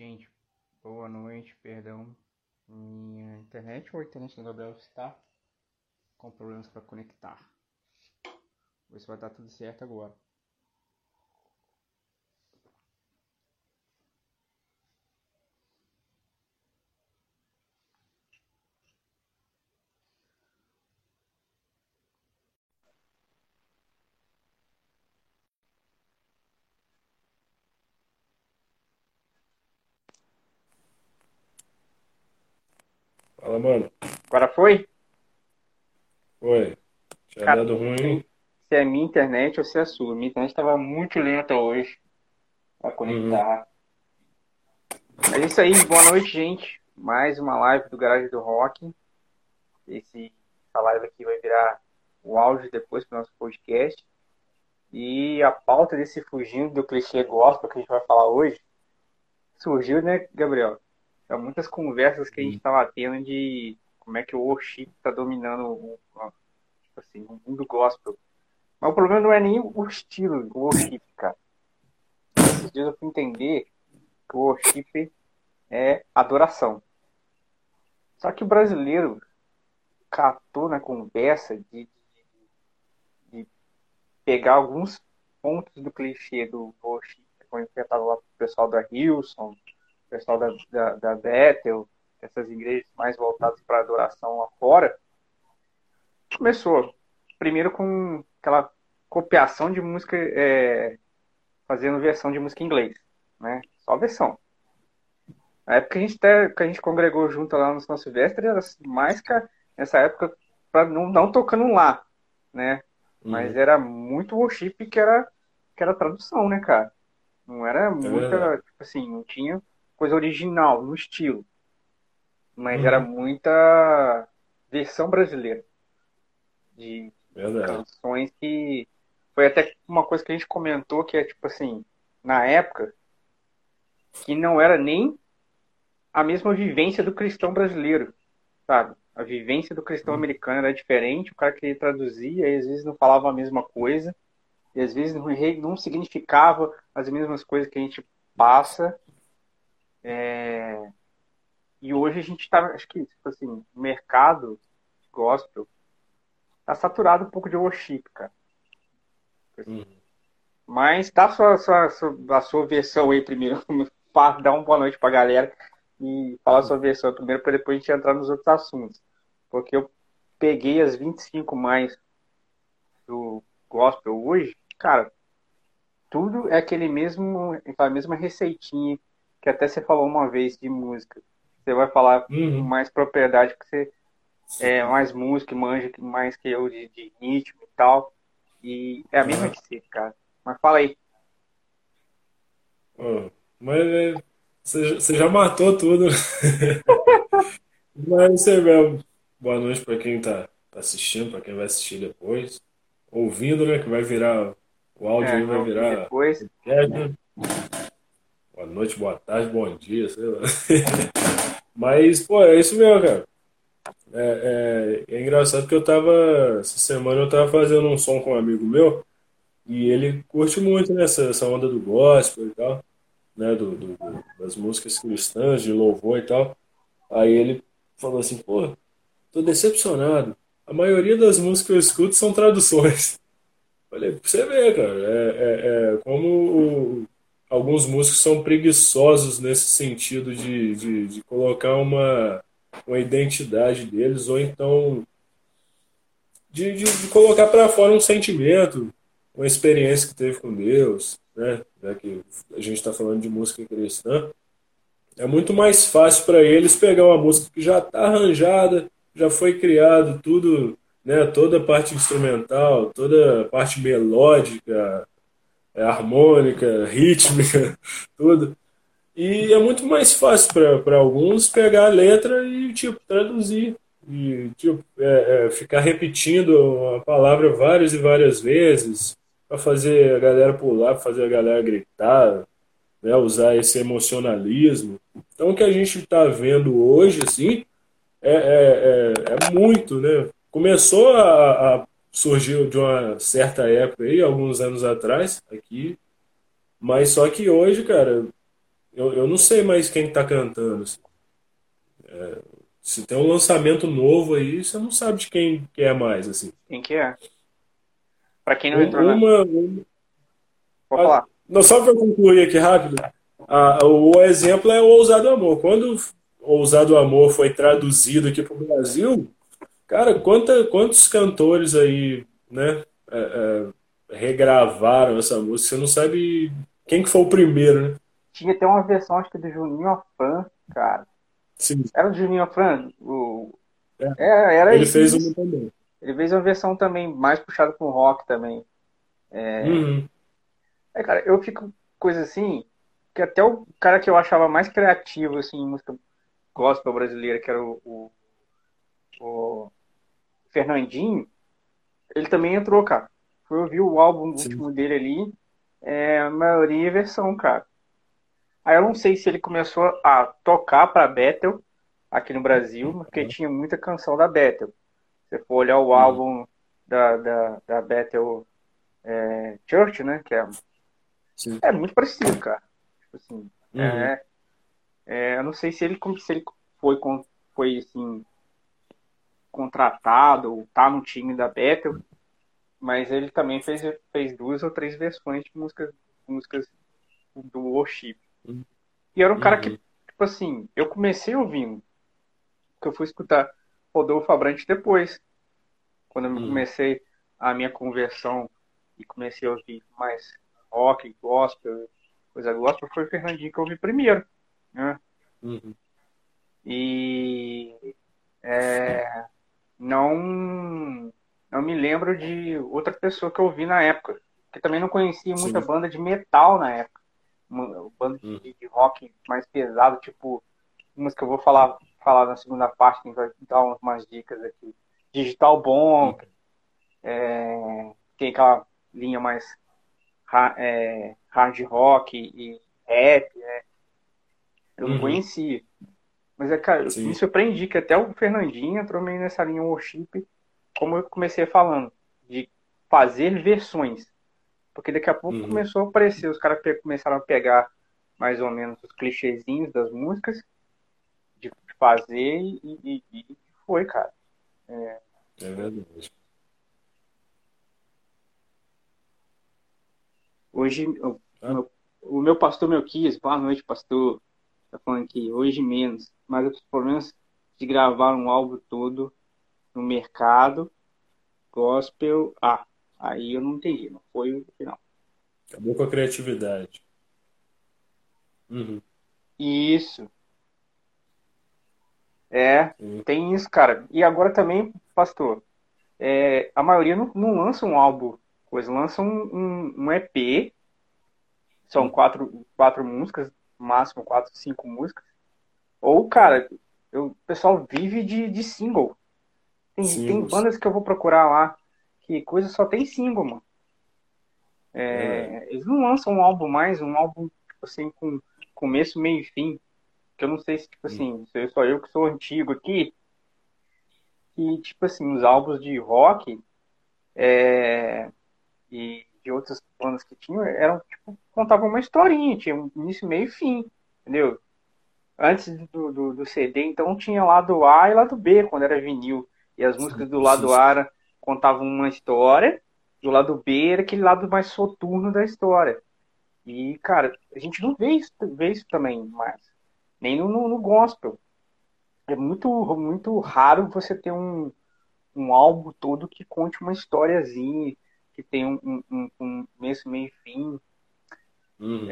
Gente, boa noite, perdão. Minha internet ou a internet do Gabriel está com problemas para conectar. Vou ver se vai dar tudo certo agora. Fala, mano. Agora foi? Oi. Tinha Cara, dado ruim. Se é minha internet ou se é a sua. Minha internet estava muito lenta hoje para conectar. É isso aí, boa noite, gente. Mais uma live do Garagem do Rock. Esse, essa live aqui vai virar o áudio depois para o nosso podcast. E a pauta desse fugindo do clichê gospel que a gente vai falar hoje surgiu, né, Gabriel? São muitas conversas que a gente estava tendo de como é que o worship está dominando o, tipo assim, o mundo gospel. Mas o problema não é nem o estilo do worship, cara. Esses dias eu fui entender que o worship é adoração. Só que o brasileiro catou na conversa de, de pegar alguns pontos do clichê do worship, quando eu tava lá com o pessoal da Hilson, pessoal da, da, da Bethel, essas igrejas mais voltadas para adoração lá fora, começou primeiro com aquela copiação de música, é, fazendo versão de música em inglês, né? Só versão. Na época que a gente, até, que a gente congregou junto lá no São Silvestre, era mais que nessa época, pra não, não tocando lá, né? Mas era muito worship que era, que era tradução, né, cara? Não era muita, verdade. tipo assim, não tinha coisa original no estilo. Mas Uhum. era muita versão brasileira de Verdade. canções que foi até uma coisa que a gente comentou que é tipo assim, na época que não era nem a mesma vivência do cristão brasileiro, sabe? A vivência do cristão americano era diferente, o cara que traduzia, e às vezes não falava a mesma coisa, e às vezes não, não significava as mesmas coisas que a gente passa. É, E hoje a gente tá, acho que, tipo assim, o mercado gospel tá saturado um pouco de worship, cara. Uhum. Mas dá a sua, sua, sua- a sua versão aí primeiro, dá uma boa noite pra galera e falar a sua versão primeiro para depois a gente entrar nos outros assuntos. Porque eu peguei as 25 mais do gospel hoje, cara, tudo é aquele mesmo, aquela mesma receitinha que até você falou uma vez de música. Você vai falar com Uhum. mais propriedade que você é mais música, manja mais que eu de, de ritmo e tal. E é a mesma receita, cara. Mas fala aí. Ó, mas é, você, já- você matou tudo. Mas você mesmo. Boa noite para quem tá, tá assistindo, para quem vai assistir depois. Ouvindo, né? Que vai virar. O áudio É, aí vai virar depois. podcast, né? Boa noite, boa tarde, bom dia, sei lá. Mas, pô, é isso mesmo, cara. É, é, é engraçado que eu tava. Essa semana eu tava fazendo um som com um amigo meu e ele curte muito nessa essa onda do gospel e tal, né? Do, do- das músicas cristãs, de louvor e tal. Aí ele falou assim: pô, tô decepcionado. A maioria das músicas que eu escuto são traduções. Falei, você ver, cara, é, é, é como o- alguns músicos são preguiçosos nesse sentido de, de, de colocar uma, uma identidade deles, ou então de, de, de colocar para fora um sentimento, uma experiência que teve com Deus, né? Já que a gente está falando de música cristã, é muito mais fácil para eles pegar uma música que já está arranjada, já foi criado tudo, né? Toda a parte instrumental, toda a parte melódica, harmônica, rítmica, tudo. E é muito mais fácil para alguns pegar a letra e tipo traduzir e tipo é, é, ficar repetindo a palavra várias e várias vezes para fazer a galera pular, para fazer a galera gritar, né, usar esse emocionalismo. Então o que a gente está vendo hoje assim é, é, é, é muito, né? Começou a, a surgir de uma certa época aí, alguns anos atrás, aqui, mas só que hoje, cara, eu, eu não sei mais quem está cantando. Assim. É, se tem um lançamento novo aí, você não sabe de quem que é mais, assim. Quem que é? Pra quem não entrou uma, na... uma... Pode falar. Não, só para concluir aqui rápido, a, o exemplo é o Ousado Amor. Quando o Ousado Amor foi traduzido aqui para o Brasil, cara, quanta, quantos cantores aí, né, é, é, regravaram essa música? Você não sabe quem que foi o primeiro, né? Tinha até uma versão, acho que do Juninho Afran, cara. Sim. Era o Juninho Afran? O... É. É, era Ele isso. fez uma também. Ele fez uma versão também mais puxada com rock também. É... Uhum. é, cara, eu fico coisa assim, que até o cara que eu achava mais criativo assim, em música gospel brasileira, que era o, o, o Fernandinho, ele também entrou, cara. Fui ouvir o álbum Sim. último dele ali, é, a maioria é versão, cara. Aí eu não sei se ele começou a tocar pra Bethel aqui no Brasil, porque tinha muita canção da Bethel. Se você for olhar o álbum da, da, da Bethel é, Church, né? Que é, Sim. é muito parecido, cara. Tipo assim, Uhum. é, é, eu não sei se ele, se ele foi, foi assim, contratado ou tá no time da Bethel, mas ele também fez, fez duas ou três versões de músicas, músicas do worship. Uhum. E era um cara que, Uhum. tipo assim, eu comecei ouvindo, que eu fui escutar Rodolfo Abrantes depois, quando eu Uhum. comecei a minha conversão e comecei a ouvir mais rock, gospel, coisa gospel, foi o Fernandinho que eu ouvi primeiro, né? Uhum. E é, não não me lembro de outra pessoa que eu ouvi na época, que também não conhecia muita Sim. banda de metal na época, banda de, Hum. de rock mais pesado, tipo umas que eu vou falar falar na segunda parte, que vai dar umas dicas aqui. Digital Bomb, é, tem aquela linha mais é, hard rock e rap, né? Eu não Uhum. conhecia. Mas é, cara, eu Sim. me surpreendi que até o Fernandinho entrou meio nessa linha worship, como eu comecei falando, de fazer versões. Porque daqui a pouco Uhum. começou a aparecer, os caras começaram a pegar mais ou menos os clichêzinhos das músicas, de fazer e, e- e foi, cara. É verdade. Hoje, o, Ah. meu, o meu pastor Melquias, boa noite, pastor. Tá falando aqui, hoje menos. Mas os problemas de gravar um álbum todo no mercado, gospel. Ah, aí eu não entendi, não foi o final. Acabou com a criatividade. Uhum. Isso. É, Sim. tem isso, cara. E agora também, pastor, é, a maioria não, não lança um álbum, coisa, lança um, um, um EP. São quatro, quatro músicas, máximo quatro, cinco músicas. Ou, cara, eu- o pessoal vive de, de single. Tem, tem bandas que eu vou procurar lá que coisa só tem single, mano. É, eles não lançam um álbum mais, um álbum, tipo assim, com começo, meio e fim. Que eu não sei se, tipo assim, se só eu que sou antigo aqui. E, tipo assim, os álbuns de rock é, e de outras bandas que tinham eram, tipo, contavam uma historinha, tinha um início, meio e fim, entendeu? Antes do, do, do CD, então tinha lado A e lado B, quando era vinil. E as músicas do lado. A era- contavam uma história, do lado B era aquele lado mais soturno da história. E, cara, a gente não vê isso, vê isso também mais. Nem no, no, no gospel. É muito, muito raro você ter um, um álbum todo que conte uma historiazinha, que tem um, um, um, começo, meio e fim. Uhum.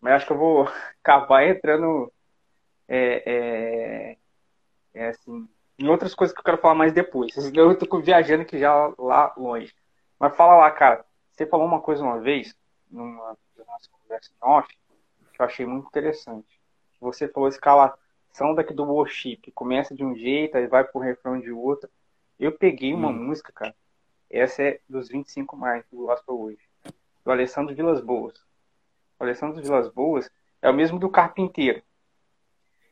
Mas acho que eu vou acabar entrando é, é, é, assim, em outras coisas que eu quero falar mais depois. Eu tô viajando aqui já lá longe. Mas fala lá, cara. Você falou uma coisa uma vez, numa nossa conversa em off, que eu achei muito interessante. Você falou escalação daqui do worship, começa de um jeito, aí vai pro refrão de outro. Eu peguei uma Hum. música, cara. Essa é dos 25 mais do Gospel hoje. Do Alessandro Vilas Boas. O Alessandro Vilas Boas é o mesmo do Carpinteiro.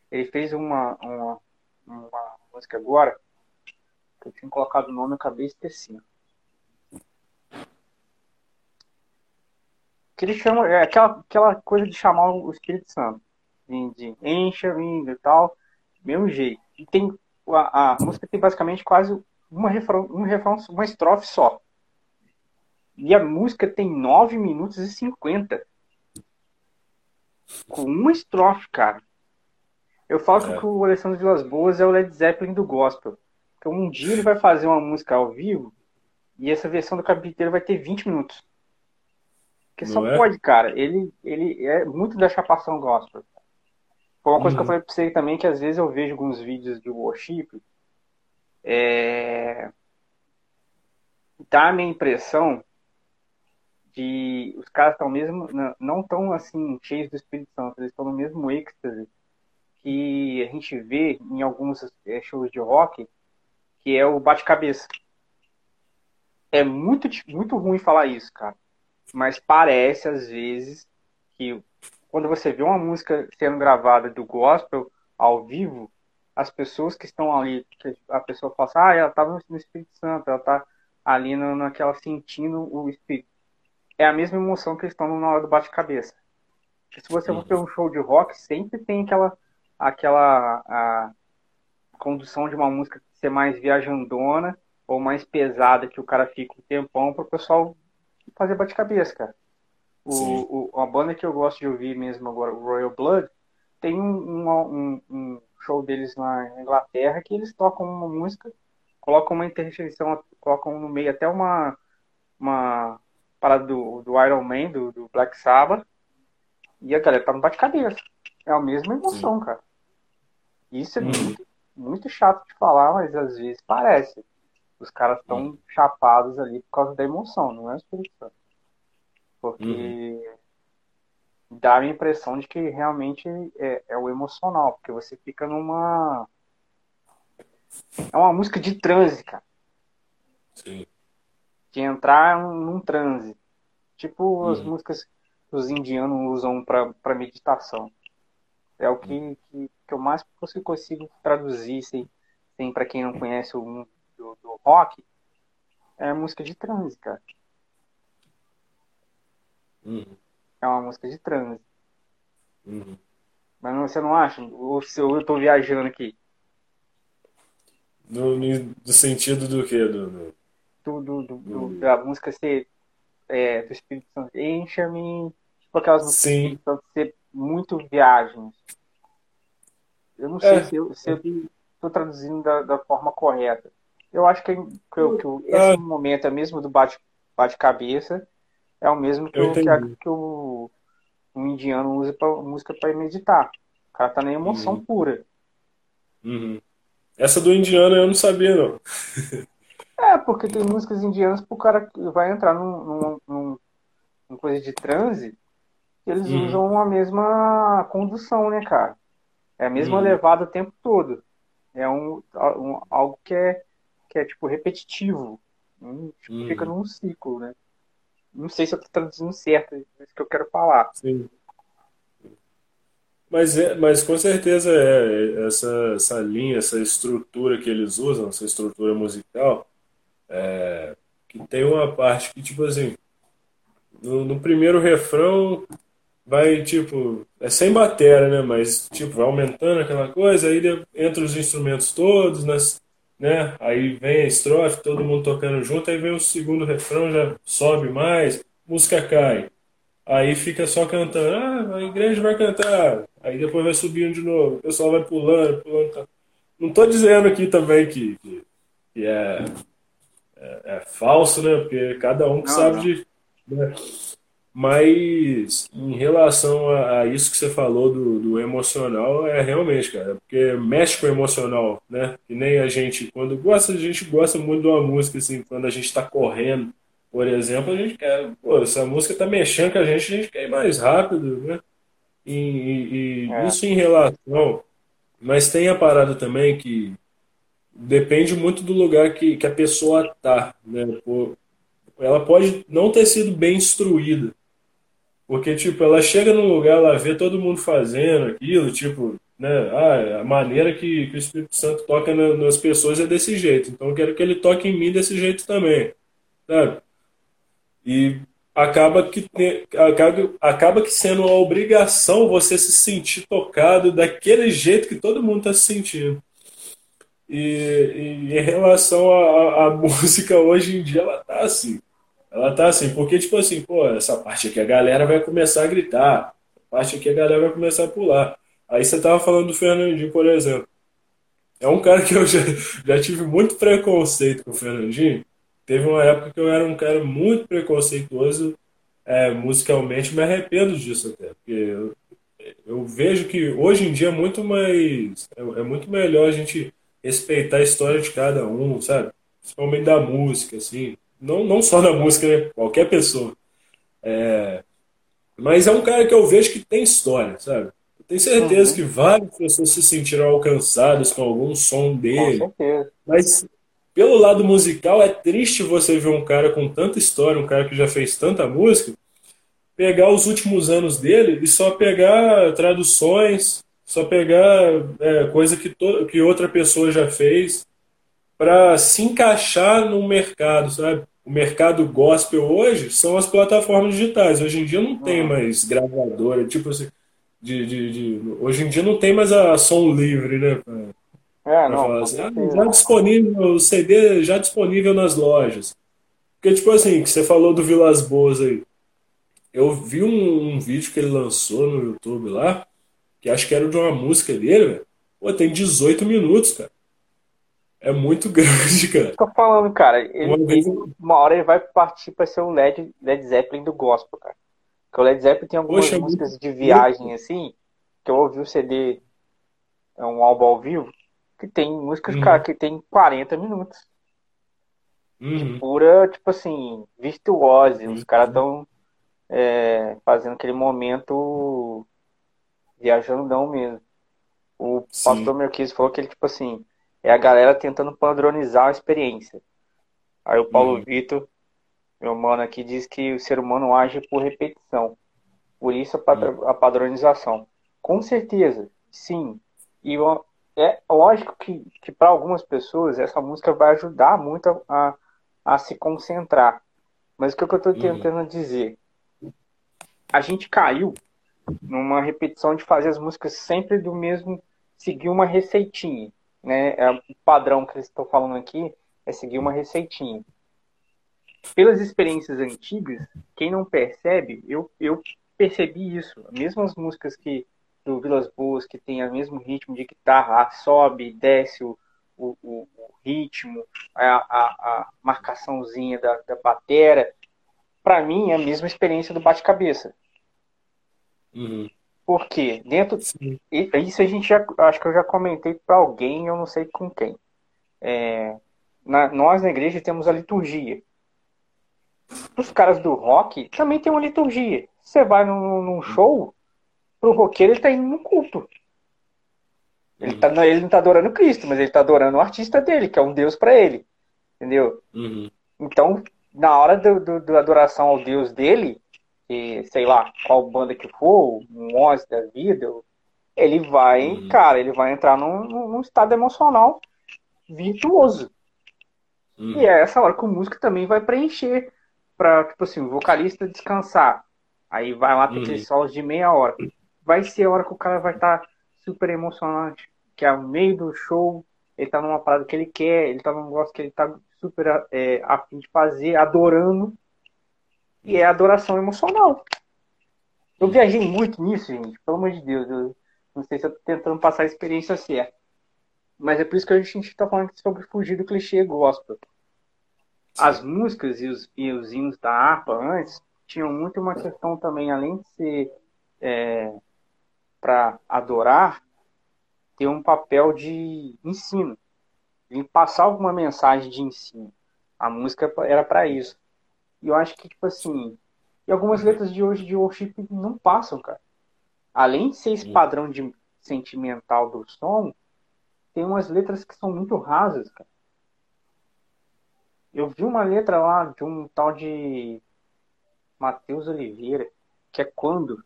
Ele fez uma, uma, uma música agora, que eu tinha colocado o nome e acabei esquecendo. que ele chama, é aquela, aquela coisa de chamar o Espírito Santo, de, de encha, vindo e tal, mesmo jeito. E tem, a, a música tem basicamente quase uma refrão, um refrão, uma estrofe só. E a música tem 9 minutos e 50. Com uma estrofe, cara. Eu falo é. que o Alessandro Vilas Boas é o Led Zeppelin do gospel. Então um dia ele vai fazer uma música ao vivo e essa versão do capítulo vai ter 20 minutos. Porque só é? pode, cara. Ele, ele é muito da chapação gospel. Foi uma coisa que eu uhum. falei pra você também, que às vezes eu vejo alguns vídeos de worship. É... Dá a minha impressão de os caras estão mesmo não tão assim cheios do Espírito Santo, eles estão no mesmo êxtase que a gente vê em alguns é, shows de rock, que é o bate-cabeça. É muito muito ruim falar isso, cara, mas parece às vezes que quando você vê uma música sendo gravada do gospel ao vivo, as pessoas que estão ali, a pessoa fala assim, ah, ela estava no Espírito Santo, ela está ali naquela sentindo o Espírito é a mesma emoção que eles estão na hora do bate-cabeça. Se você for ter um show de rock, sempre tem aquela, aquela a condução de uma música ser mais viajandona ou mais pesada, que o cara fica um tempão para o pessoal fazer bate-cabeça, cara. O, o, a banda que eu gosto de ouvir mesmo agora, o Royal Blood, tem um, um, um, show deles na Inglaterra que eles tocam uma música, colocam uma interjeição, colocam no meio até uma, uma parada do, do Iron Man, do, do Black Sabbath, e a galera tá no bate-cabeça. É a mesma emoção, Sim. cara. Isso é muito, muito chato de falar, mas às vezes parece. Os caras estão chapados ali por causa da emoção, não é o Espírito Santo. Porque uhum. Dá a impressão de que realmente é, é o emocional, porque você fica numa. É uma música de transe, cara. Sim de entrar num transe. Tipo as uhum. músicas que os indianos usam para meditação. É o que, uhum. que, que eu mais consigo traduzir, sem, sem para quem não conhece o mundo do, do rock, é música de transe, cara. Uhum. É uma música de transe. Uhum. Mas não, você não acha? Ou se eu estou viajando aqui? No, no, sentido do quê? Do, do do, do, do, do da música ser é, do Espírito Santo, encha-me, tipo aquelas músicas Sim. Santo ser muito viagens. Eu não sei é. se eu, se eu estou traduzindo da, da, forma correta. Eu acho que, que, que esse ah. momento é mesmo do bate-cabeça, bate é o mesmo que, o, que, a, que o, o, indiano usa pra, música para meditar. O cara tá na emoção uhum. pura. Uhum. Essa do indiano eu não sabia, não. É, porque tem músicas indianas pro cara que vai entrar num, num, num, coisa de transe, eles uhum. usam a mesma condução, né, cara? É a mesma uhum. levada o tempo todo. É um, um, algo que é, que é tipo repetitivo. Hum, tipo, uhum. Fica num ciclo, né? Não sei se eu tô traduzindo certo, é isso que eu quero falar. Sim. Mas, é, mas com certeza é essa, essa linha, essa estrutura que eles usam, essa estrutura musical, é, que tem uma parte que, tipo assim, no, no, primeiro refrão vai, tipo, é sem bateria, né? Mas, tipo, vai aumentando aquela coisa, aí entra os instrumentos todos, nas, né? Aí vem a estrofe, todo mundo tocando junto, aí vem o segundo refrão, já sobe mais, música cai. Aí fica só cantando, ah, a igreja vai cantar. Aí depois vai subindo de novo, o pessoal vai pulando, pulando. Tá. Não tô dizendo aqui também que, que, que é é, é, falso, né? Porque cada um que não, sabe não. de. Né? Mas em relação a, a, isso que você falou do, do, emocional, é realmente, cara, porque mexe com o emocional, né? Que nem a gente, quando gosta, a gente gosta muito de uma música, assim, quando a gente está correndo, por exemplo, a gente quer, pô, essa música tá mexendo com a gente, a gente quer ir mais rápido, né? E, e, e é. isso em relação. Mas tem a parada também que depende muito do lugar que, que a pessoa está. Né? Ela pode não ter sido bem instruída. Porque, tipo, ela chega num lugar, ela vê todo mundo fazendo aquilo, tipo, né? Ah, a maneira que, que o Espírito Santo toca na, nas pessoas é desse jeito. Então eu quero que ele toque em mim desse jeito também. Sabe? E acaba que, acaba, acaba que sendo uma obrigação você se sentir tocado daquele jeito que todo mundo está se sentindo. E, e, em relação à música hoje em dia, ela tá assim. Ela tá assim, porque, tipo assim, pô, essa parte aqui a galera vai começar a gritar, essa parte aqui a galera vai começar a pular. Aí você tava falando do Fernandinho, por exemplo. É um cara que eu já, já tive muito preconceito com o Fernandinho, Teve uma época que eu era um cara muito preconceituoso é, musicalmente, me arrependo disso até, porque eu, eu, vejo que hoje em dia é muito mais. É, é, muito melhor a gente respeitar a história de cada um, sabe? Principalmente da música, assim. Não, não só da música, né? Qualquer pessoa. É, mas é um cara que eu vejo que tem história, sabe? Eu tenho certeza uhum. que várias pessoas se sentiram alcançadas com algum som dele. Com certeza. Mas pelo lado musical, é triste você ver um cara com tanta história, um cara que já fez tanta música, pegar os últimos anos dele e só pegar traduções, só pegar é, coisa que, to que outra pessoa já fez para se encaixar no mercado, sabe? O mercado gospel hoje são as plataformas digitais. Hoje em dia não tem ah. mais gravadora, tipo assim, de, de, de, hoje em dia não tem mais a som livre, né? É, não. Assim, ah, já disponível, o CD já disponível nas lojas. Porque, tipo assim, que você falou do Vilas Boas aí. Eu vi um, um, vídeo que ele lançou no YouTube lá, que acho que era de uma música dele, velho. Pô, tem 18 minutos, cara. É muito grande, cara. Tô falando, cara. Ele, uma, vez... ele, uma hora ele vai partir pra ser o Led, Led Zeppelin do gospel, cara. Porque o Led Zeppelin tem algumas Poxa, músicas de viagem, assim, que eu ouvi o CD, é um álbum ao vivo, que tem músicas, uhum. cara, que tem 40 minutos. Uhum. pura, tipo assim, virtuose. Uhum. Os caras estão é, fazendo aquele momento viajando não mesmo. O Sim. pastor Melquias falou que ele, tipo assim, é a galera tentando padronizar a experiência. Aí o Paulo uhum. Vitor, meu mano aqui, diz que o ser humano age por repetição. Por isso a, uhum. a padronização. Com certeza, sim. E é lógico que, que para algumas pessoas essa música vai ajudar muito a, a, se concentrar. Mas o que eu estou uhum. tentando uhum. dizer? A gente caiu numa repetição de fazer as músicas sempre do mesmo, seguir uma receitinha. Né? É, o padrão que eles estão falando aqui é seguir uma receitinha. Pelas experiências antigas, quem não percebe, eu, eu percebi isso. Mesmo as músicas que do Vilas Boas, que tem o mesmo ritmo de guitarra, sobe, desce o, o, o, ritmo, a, a, a, marcaçãozinha da, da batera, para mim é a mesma experiência do bate-cabeça. Uhum. Porque dentro. Sim. Isso a gente já. Acho que eu já comentei para alguém, eu não sei com quem. É, na, nós na igreja temos a liturgia. Os caras do rock também tem uma liturgia. Você vai num, num show, pro roqueiro, ele tá indo no culto. Ele, tá, ele não tá adorando Cristo, mas ele tá adorando o artista dele, que é um Deus para ele. Entendeu? Uhum. Então, na hora do, do, do, adoração ao Deus dele, e, sei lá, qual banda que for, um Oz da vida, ele vai, uhum. cara, ele vai entrar num, num estado emocional virtuoso. Uhum. E é essa hora que o músico também vai preencher para tipo assim, o vocalista descansar. Aí vai lá ter uhum. aqueles solos de meia hora vai ser a hora que o cara vai estar tá super emocionante. Que é o meio do show, ele tá numa parada que ele quer, ele tá num negócio que ele tá super é, afim de fazer, adorando. E é adoração emocional. Eu viajei muito nisso, gente. Pelo amor de Deus. Eu não sei se eu tô tentando passar a experiência certa. Mas é por isso que a gente tá falando sobre fugir do clichê gospel. As músicas e os, e os hinos da harpa antes tinham muito uma questão também, além de ser é, para adorar ter um papel de ensino, de passar alguma mensagem de ensino. A música era para isso. E eu acho que, tipo assim, e algumas letras de hoje de worship não passam, cara. Além de ser esse padrão de sentimental do som, tem umas letras que são muito rasas, cara. Eu vi uma letra lá de um tal de Matheus Oliveira, que é quando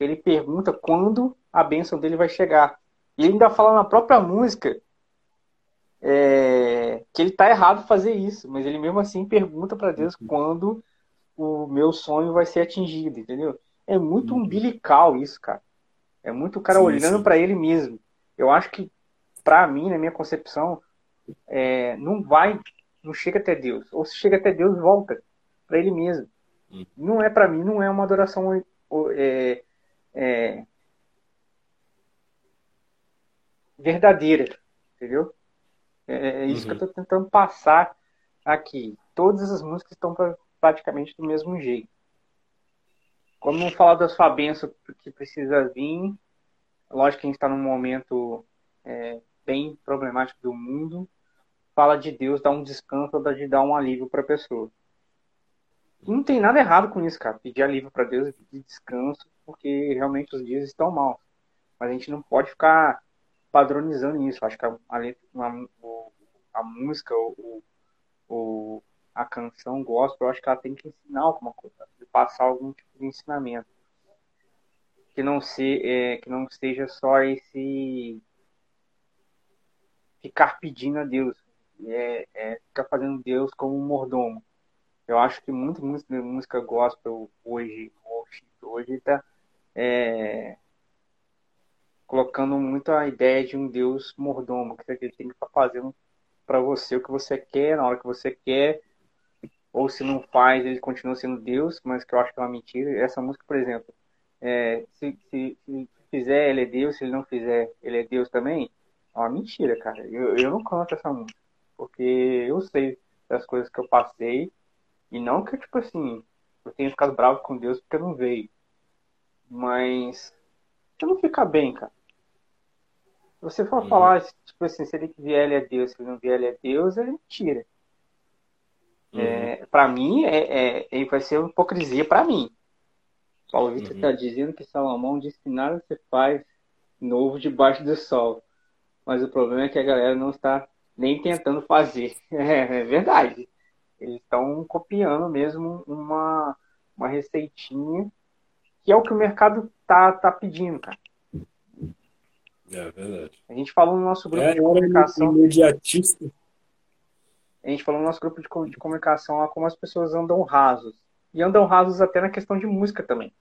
ele pergunta quando a bênção dele vai chegar. E ele ainda fala na própria música é, que ele está errado fazer isso, mas ele mesmo assim pergunta para Deus quando o, meu sonho vai ser atingido, entendeu? É muito uhum. umbilical isso, cara. É muito o cara sim, olhando para ele mesmo. Eu acho que, para mim, na minha concepção, é, não vai, não chega até Deus. Ou se chega até Deus, volta para ele mesmo. Uhum. Não é para mim, não é uma adoração é, é, verdadeira, entendeu? É, isso uhum. que eu estou uhum. tentando passar aqui. Todas as músicas estão pra, praticamente do mesmo jeito. Como não falar das sua que precisa vir, lógico que a gente está num momento é, bem problemático do mundo, fala de Deus, dá um descanso, dá de dar um alívio para a pessoa. Não tem nada errado com isso, cara. Pedir alívio para Deus, pedir descanso, porque realmente os dias estão maus. Mas a gente não pode ficar padronizando isso. Acho que a, a, a música, o, o, a canção gospel, eu acho que ela tem que ensinar alguma coisa, passar algum tipo de ensinamento. Que não, se, é, que não seja só esse ficar pedindo a Deus, é, é ficar fazendo Deus como um mordomo. Eu acho que muito música, música gospel hoje, hoje está é, colocando muito a ideia de um Deus mordomo, que ele tem que estar fazendo para você o que você quer, na hora que você quer, ou se não faz, ele continua sendo Deus, mas que eu acho que é uma mentira. Essa música, por exemplo, é, se, se, se, fizer, ele é Deus, se ele não fizer, ele é Deus também, é uma mentira, cara. Eu, eu não canto essa música, porque eu sei das coisas que eu passei, e não que, tipo assim, eu tenha ficado bravo com Deus porque não veio. Mas eu não fica bem, cara. Se você for falar, tipo assim, se ele vier, ele é Deus, se ele não vier, ele é Deus, ele mentira. Uhum. É, para mim, é, é, vai ser uma hipocrisia para mim. Paulo Vitor está uhum. dizendo que Salomão disse que nada se faz novo debaixo do sol. Mas o problema é que a galera não está nem tentando fazer. É, é verdade. Eles estão copiando mesmo uma, uma receitinha que é o que o mercado tá, tá pedindo, cara. É verdade. A gente falou no nosso grupo é, de comunicação. Imediatista. A gente falou no nosso grupo de, comunicação lá como as pessoas andam rasos. E andam rasos até na questão de música também.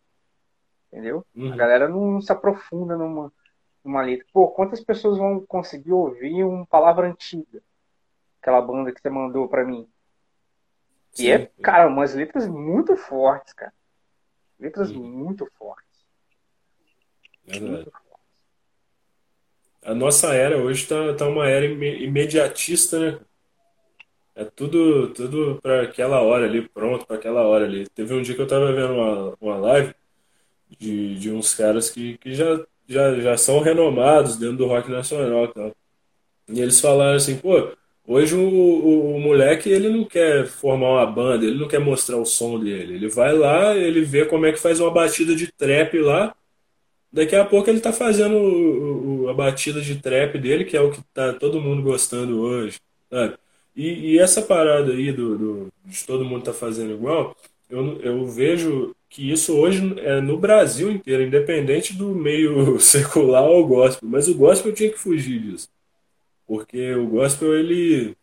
Entendeu? Uhum. A galera não, se aprofunda numa, numa letra. Pô, quantas pessoas vão conseguir ouvir uma palavra antiga? Aquela banda que você mandou para mim. E é, cara, umas letras muito fortes, cara. Letras uhum. muito fortes. Verdade. Muito fortes a nossa era hoje está tá uma era imediatista, né? É tudo, tudo para aquela hora ali, pronto para aquela hora ali. Teve um dia que eu estava vendo uma, uma live de, de uns caras que, que já, já, já são renomados dentro do rock nacional e eles falaram assim, pô, hoje o, o, o, moleque ele não quer formar uma banda, ele não quer mostrar o som dele. Ele vai lá, ele vê como é que faz uma batida de trap lá Daqui a pouco ele está fazendo o, a batida de trap dele, que é o que tá todo mundo gostando hoje, sabe? E, e essa parada aí do, do, de todo mundo tá fazendo igual, eu, eu vejo que isso hoje é no Brasil inteiro, independente do meio secular ou gospel. Mas o gospel tinha que fugir disso. Porque o gospel, ele.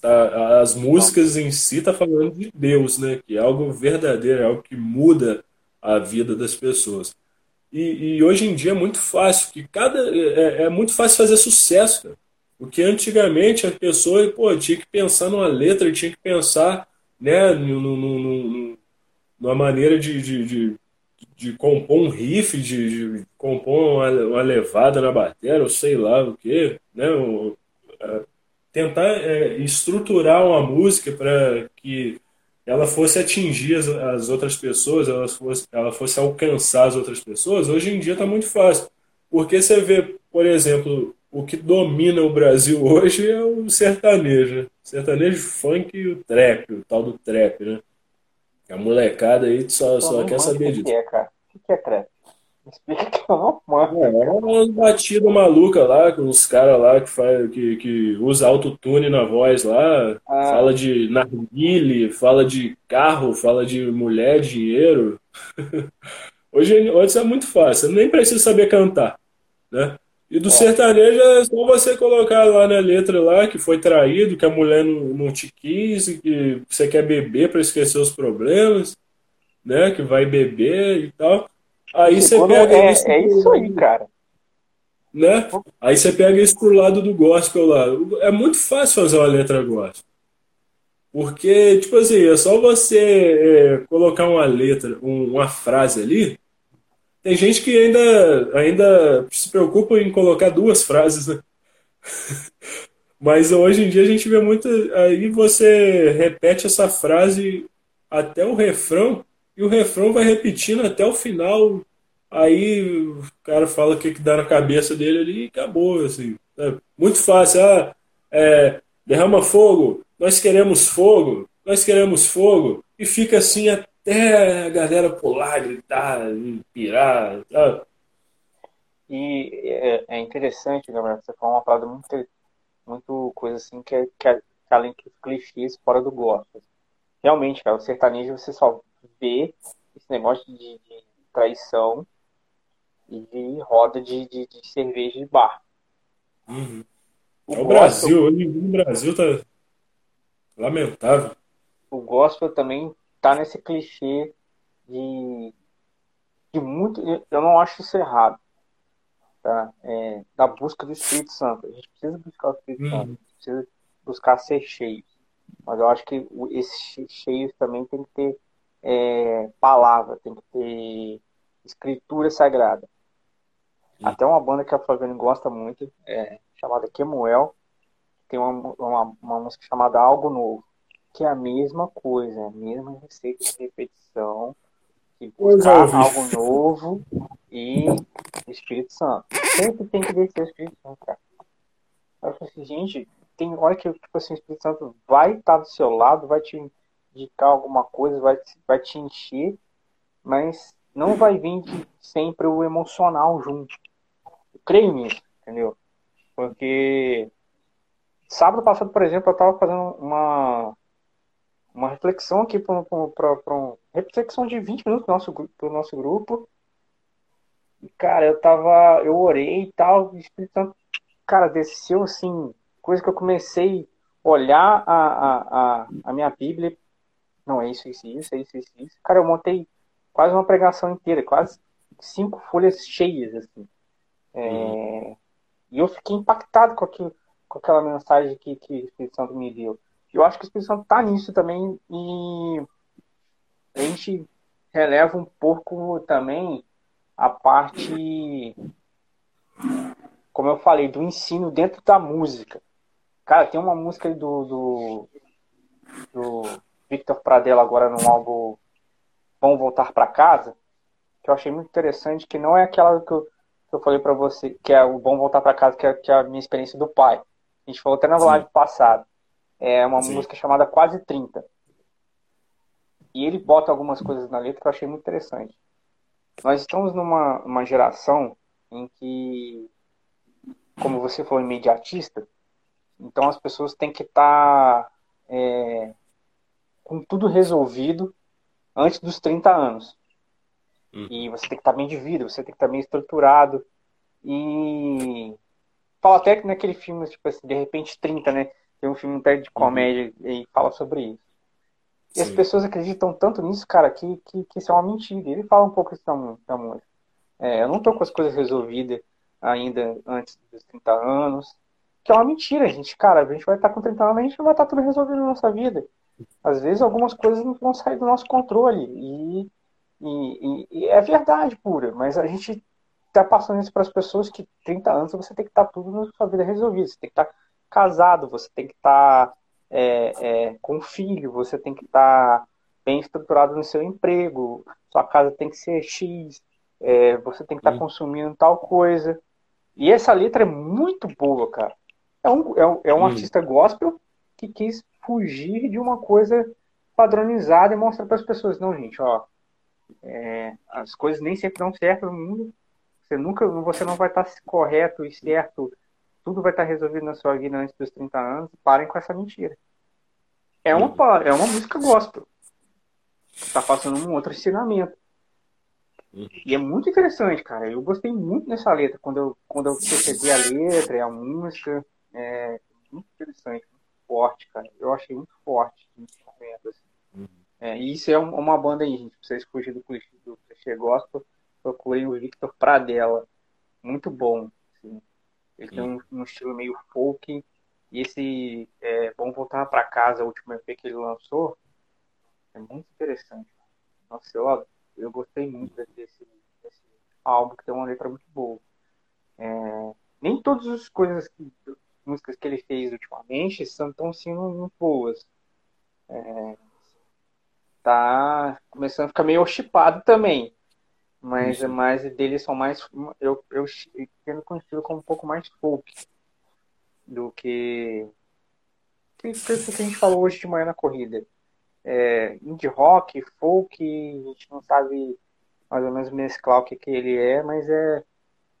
Tá, as músicas em si tá falando de Deus, né? Que é algo verdadeiro, é algo que muda a vida das pessoas. E, e, hoje em dia é muito fácil, que cada é, é, muito fácil fazer sucesso, cara. Porque antigamente a pessoa pô, tinha que pensar numa letra, tinha que pensar né, no, no, no, numa maneira de, de, de, de, compor um riff, de, de compor uma, uma, levada na bateria, ou sei lá o que, né? É, tentar é, estruturar uma música para que ela fosse atingir as, as outras pessoas, ela fosse, ela fosse alcançar as outras pessoas, hoje em dia está muito fácil. Porque você vê, por exemplo, o que domina o Brasil hoje é o sertanejo. Né? Sertanejo funk e o trap, o tal do trap, né? A molecada aí só, só quer saber disso. O que é, cara? O que é trap? Não, mano. É, é uma batida maluca lá, com os caras lá que, faz, que, que usa autotune na voz lá, ah. fala de narguile, fala de carro, fala de mulher, dinheiro. hoje, hoje é muito fácil, nem precisa saber cantar, né? E do é. sertanejo é só você colocar lá na letra lá que foi traído, que a mulher não, não te quis, que você quer beber para esquecer os problemas, né? Que vai beber e tal. Aí você pega é, isso. É isso aí, cara. Né? Aí você pega isso pro lado do gospel lá. É muito fácil fazer uma letra gospel. Porque, tipo assim, é só você é, colocar uma letra, um, uma frase ali tem gente que ainda, ainda se preocupa em colocar duas frases, né? Mas hoje em dia a gente vê muito. Aí você repete essa frase até o refrão, e o refrão vai repetindo até o final. Aí o cara fala o que, que dá na cabeça dele ali e acabou. Assim. É muito fácil. Ah, é, derrama fogo, nós queremos fogo, nós queremos fogo. E fica assim até a galera pular, gritar, pirar, sabe? E é, é interessante, Gabriel, você falou uma parada muito, muito coisa assim, que é, que é além dos clichês fora do gosto. Realmente, cara, o sertanejo você só vê esse negócio de, de traição e de roda de, de, de cerveja de bar. Uhum. O, é o Brasil, hoje no Brasil tá lamentável. O gospel também tá nesse clichê de, de muito. Eu não acho isso errado. Tá? É, da busca do Espírito Santo. A gente precisa buscar o Espírito uhum. Santo, precisa buscar ser cheio. Mas eu acho que esses cheios também tem que ter é, palavra, tem que ter escritura sagrada. Uhum. Até uma banda que a Flaviane gosta muito, é, chamada Kemuel, tem uma, uma, uma música chamada Algo Novo que é a mesma coisa, a mesma receita de repetição, de buscar algo novo e Espírito Santo. Sempre tem que descer o Espírito Santo, cara. Eu falei assim, gente, tem hora que tipo assim, o Espírito Santo vai estar do seu lado, vai te indicar alguma coisa, vai, vai te encher, mas não vai vir sempre o emocional junto. Eu creio nisso, entendeu? Porque sábado passado, por exemplo, eu estava fazendo uma uma reflexão aqui para um, reflexão de 20 minutos do nosso, pro nosso grupo. E, cara, eu tava. Eu orei e tal, o Espírito Santo, cara, desceu assim, coisa que eu comecei a olhar a, a, a, a minha Bíblia. Não, é isso, isso, isso, é isso, isso, isso. Cara, eu montei quase uma pregação inteira, quase cinco folhas cheias, assim. É, uhum. E eu fiquei impactado com, aquilo, com aquela mensagem que, que o Espírito Santo me deu. Eu acho que o Espírito Santo está nisso também e a gente releva um pouco também a parte, como eu falei, do ensino dentro da música. Cara, tem uma música do, do, do Victor Pradella agora no álbum Vamos Voltar para Casa, que eu achei muito interessante, que não é aquela que eu, que eu falei para você, que é o Bom Voltar para Casa, que é, que é, a minha experiência do pai. A gente falou até na live passada. É uma Sim. música chamada Quase 30. E ele bota algumas coisas na letra que eu achei muito interessante. Nós estamos numa uma geração em que, como você falou, imediatista, então as pessoas têm que estar tá, é, com tudo resolvido antes dos 30 anos. Hum. E você tem que estar tá bem de vida, você tem que estar tá bem estruturado. E fala até que naquele filme, tipo assim, de repente 30, né? Tem um filme até de comédia uhum. e fala sobre isso. E Sim. as pessoas acreditam tanto nisso, cara, que, que, que isso é uma mentira. Ele fala um pouco isso da música. É, eu não tô com as coisas resolvidas ainda antes dos 30 anos. Que é uma mentira, gente. Cara, a gente vai estar com 30 anos, a gente não vai estar tudo resolvido na nossa vida. Às vezes algumas coisas não vão sair do nosso controle. E, e, e, e é verdade pura, mas a gente tá passando isso para as pessoas que 30 anos você tem que estar tudo na sua vida resolvido. Você tem que estar casado, você tem que estar tá, é, é, com filho, você tem que estar tá bem estruturado no seu emprego, sua casa tem que ser X, é, você tem que estar tá consumindo tal coisa. E essa letra é muito boa, cara. É um, é um, é um artista gospel que quis fugir de uma coisa padronizada e mostrar para as pessoas, não, gente, ó, é, as coisas nem sempre dão certo no mundo. Você nunca, você não vai estar correto e certo tudo vai estar resolvido na sua vida antes dos 30 anos, parem com essa mentira. É uma, é uma música gospel. Está passando um outro ensinamento. E é muito interessante, cara. Eu gostei muito dessa letra. Quando eu, quando eu percebi a letra a música, é muito interessante, forte, cara. Eu achei muito forte momento, assim. Uhum. É, e isso é uma banda aí, gente. Pra vocês fugirem do clichê, do clichê gospel, procurem o Victor Pradella. Muito bom. Assim. Ele tem um, um, estilo meio folk. E esse é, Bom Voltar para Casa, o último EP que ele lançou, é muito interessante. Nossa, eu, eu gostei muito desse, desse álbum, que tem uma letra muito boa. É, nem todas as coisas que, músicas que ele fez ultimamente estão tão sendo muito boas. É, tá começando a ficar meio chipado também. Mas, mas deles são mais. Eu, eu tendo conhecido como um pouco mais folk do que. que, que a gente falou hoje de manhã na corrida é, indie rock, folk, a gente não sabe mais ou menos mesclar o que, que ele é, mas é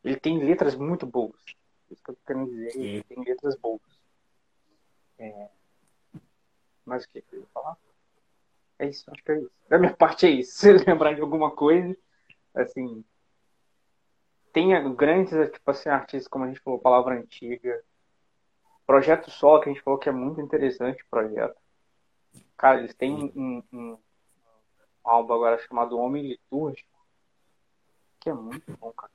ele tem letras muito boas. Isso que eu tô querendo dizer, Sim. tem letras boas. É... Mas o que eu ia falar? É isso, acho que é isso. Da minha parte é isso. Se lembrar de alguma coisa, assim. Tem grandes, tipo assim, artistas, como a gente falou, Palavra Antiga. Projeto Sol, que a gente falou que é muito interessante o projeto. Cara, eles têm um, um, um álbum agora chamado Homem Litúrgico, que é muito bom, cara.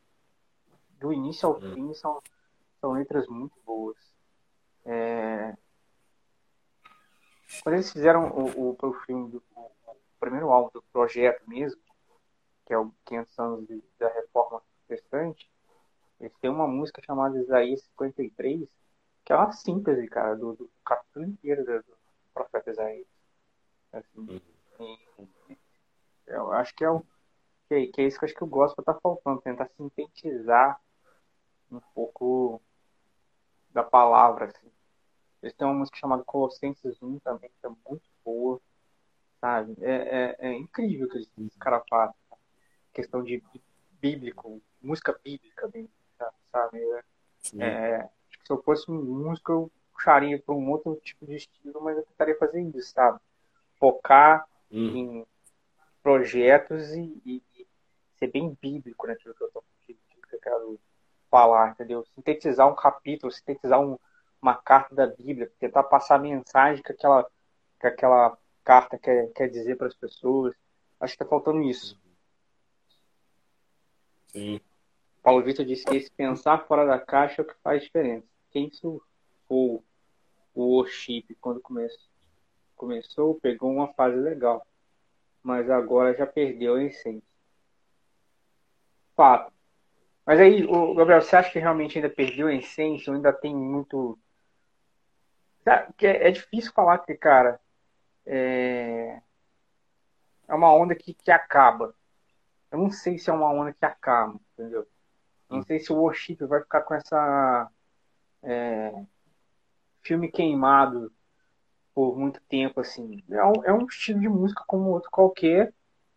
Do início ao fim são, são letras muito boas. É... Quando eles fizeram o, o, o filme, do, o, primeiro álbum do projeto mesmo, que é o 500 anos de, da Reforma Protestante, eles têm uma música chamada Isaías 53, que é uma síntese, cara, do, do capítulo inteiro do, do profeta Isaías. Assim, uhum. eu acho que é, o, que, é, que é isso que eu acho que o gospel tá faltando, tentar sintetizar um pouco da palavra. Assim. Eles têm uma música chamada Colossenses 1 também, que é muito boa, sabe? É, é, é incrível o que esse cara faz. Questão de, bíblico, música bíblica, sabe? É, é se eu fosse um músico, eu puxaria para um outro tipo de estilo, mas eu tentaria fazer isso, sabe? focar hum. em projetos e, e, e, ser bem bíblico naquilo que eu, tô, que, que eu quero falar, entendeu? Sintetizar um capítulo, sintetizar um, uma carta da Bíblia, tentar passar a mensagem que aquela, que aquela carta quer, quer dizer para as pessoas. Acho que está faltando isso. Sim. Paulo Vitor disse que esse pensar fora da caixa é o que faz diferença. Quem surfou o worship quando começa, começou, pegou uma fase legal, mas agora já perdeu a essência. Fato. Mas aí, o Gabriel, você acha que realmente ainda perdeu a essência ou ainda tem muito. É, é difícil falar que, cara, é, é uma onda que, que acaba. Eu não sei se é uma onda que acaba, entendeu? Não sei se o worship vai ficar com essa é, filme queimado por muito tempo, assim. É um, é um estilo de música como outro qualquer,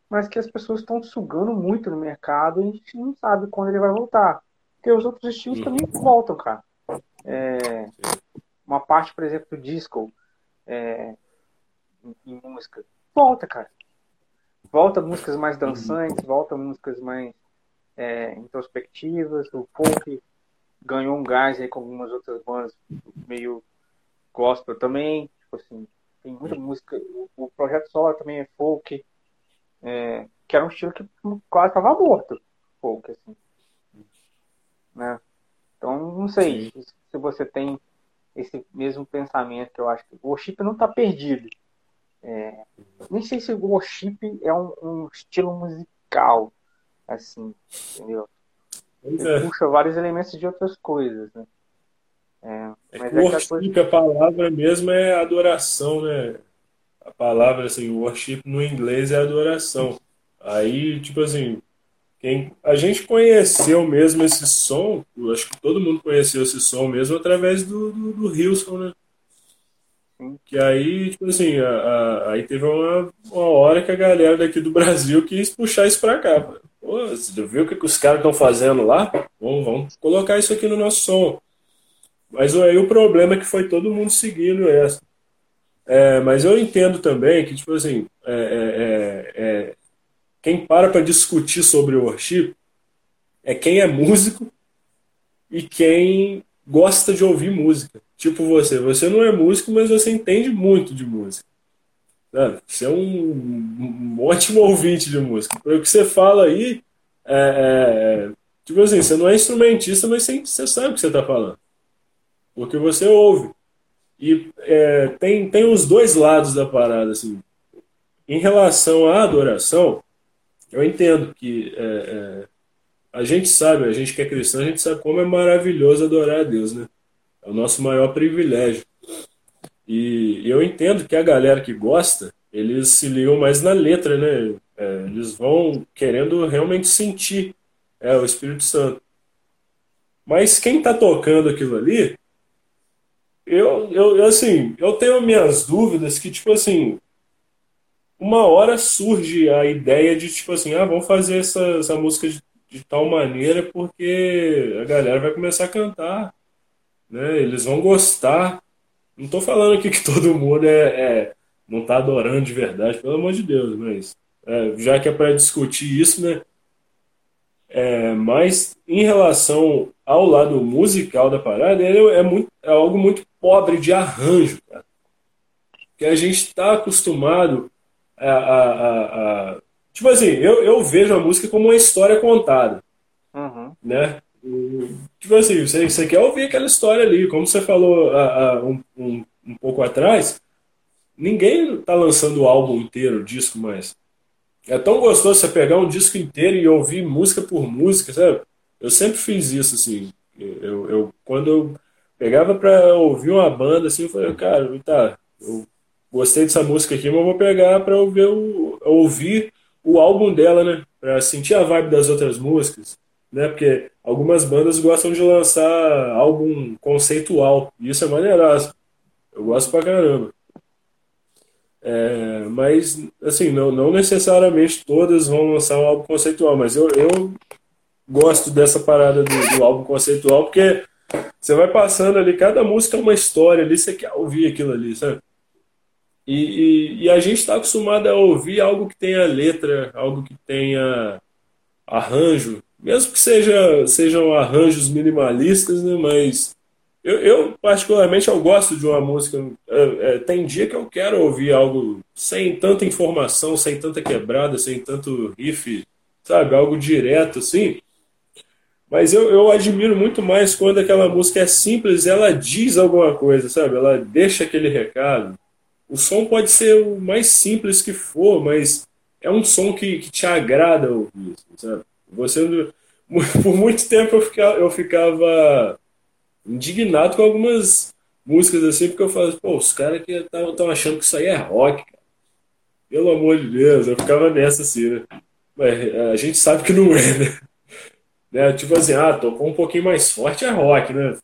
mas que as pessoas estão sugando muito no mercado e a gente não sabe quando ele vai voltar. Porque os outros estilos também voltam, cara. É, uma parte, por exemplo, do disco é, em, música, volta, cara. Volta músicas mais dançantes, volta músicas mais é, introspectivas, o folk ganhou um gás aí com algumas outras bandas meio gospel também. Tipo assim, tem muita música. O, o Projeto Solar também é folk, é, que era um estilo que quase estava morto. Folk, assim. Né? Então, não sei se, se você tem esse mesmo pensamento que eu acho que o worship não está perdido. É, nem sei se o worship é um, um estilo musical, assim, entendeu? Ele é. puxa vários elementos de outras coisas, né? É, mas é worship, coisa... a palavra mesmo é adoração, né? A palavra, assim, worship no inglês é adoração. Aí, tipo assim, quem, a gente conheceu mesmo esse som, eu acho que todo mundo conheceu esse som mesmo através do, do, do Hilson, né? Que aí, tipo assim, a, a, aí teve uma, uma hora que a galera daqui do Brasil quis puxar isso pra cá. Pô, você viu o que, que os caras estão fazendo lá? Vamos, vamos colocar isso aqui no nosso som. Mas aí o problema é que foi todo mundo seguindo essa. É, mas eu entendo também que, tipo assim, é, é, é, é quem para para discutir sobre worship é quem é músico e quem gosta de ouvir música. Tipo você, você não é músico, mas você entende muito de música. Sabe? Você é um, um ótimo ouvinte de música. O que você fala aí é, é, tipo assim, você não é instrumentista, mas você, você sabe o que você está falando. Porque você ouve. E é, tem, tem os dois lados da parada, assim. Em relação à adoração, eu entendo que é, é, a gente sabe, a gente que é cristão, a gente sabe como é maravilhoso adorar a Deus, né? É o nosso maior privilégio. E eu entendo que a galera que gosta, eles se ligam mais na letra, né? É, eles vão querendo realmente sentir é, o Espírito Santo. Mas quem está tocando aquilo ali, eu, eu, assim, eu tenho minhas dúvidas que, tipo assim, uma hora surge a ideia de, tipo assim, ah, vamos fazer essa, essa música de, de tal maneira porque a galera vai começar a cantar, né? Eles vão gostar. Não estou falando aqui que todo mundo é, é não está adorando de verdade, pelo amor de Deus, mas é, já que é para discutir isso, né? É, mas em relação ao lado musical da parada, ele é, muito, é algo muito pobre de arranjo, cara. Que a gente está acostumado a, a, a, a, Tipo assim, eu, eu vejo a música como uma história contada. Uhum. Né? Tipo assim, você, você quer ouvir aquela história ali, como você falou um, um, um pouco atrás, ninguém tá lançando o álbum inteiro, o disco mais. É tão gostoso você pegar um disco inteiro e ouvir música por música, sabe? Eu sempre fiz isso, assim. Eu, eu quando eu pegava pra ouvir uma banda, assim, eu falei, cara, tá, eu gostei dessa música aqui, mas eu vou pegar pra ouvir o, ouvir o álbum dela, né? Pra sentir a vibe das outras músicas, né? Porque algumas bandas gostam de lançar álbum conceitual, e isso é maneiraço. Eu gosto pra caramba. É, mas, assim, não, não necessariamente todas vão lançar um álbum conceitual, mas eu, eu gosto dessa parada do, do álbum conceitual, porque você vai passando ali, cada música é uma história ali, você quer ouvir aquilo ali, sabe? E, e, e a gente está acostumado a ouvir algo que tenha letra, algo que tenha arranjo, mesmo que seja, sejam arranjos minimalistas, né? Mas eu, eu, particularmente, eu gosto de uma música. É, é, tem dia que eu quero ouvir algo sem tanta informação, sem tanta quebrada, sem tanto riff, sabe? Algo direto, assim. Mas eu, eu admiro muito mais quando aquela música é simples, ela diz alguma coisa, sabe? Ela deixa aquele recado. O som pode ser o mais simples que for, mas é um som que, que te agrada ouvir, sabe? Você, por muito tempo eu ficava, eu ficava indignado com algumas músicas assim, porque eu falo, pô, os caras que estão achando que isso aí é rock, cara. Pelo amor de Deus, eu ficava nessa assim, né? Mas a gente sabe que não é, né? Né? Tipo assim, ah, tocou um pouquinho mais forte, é rock, né?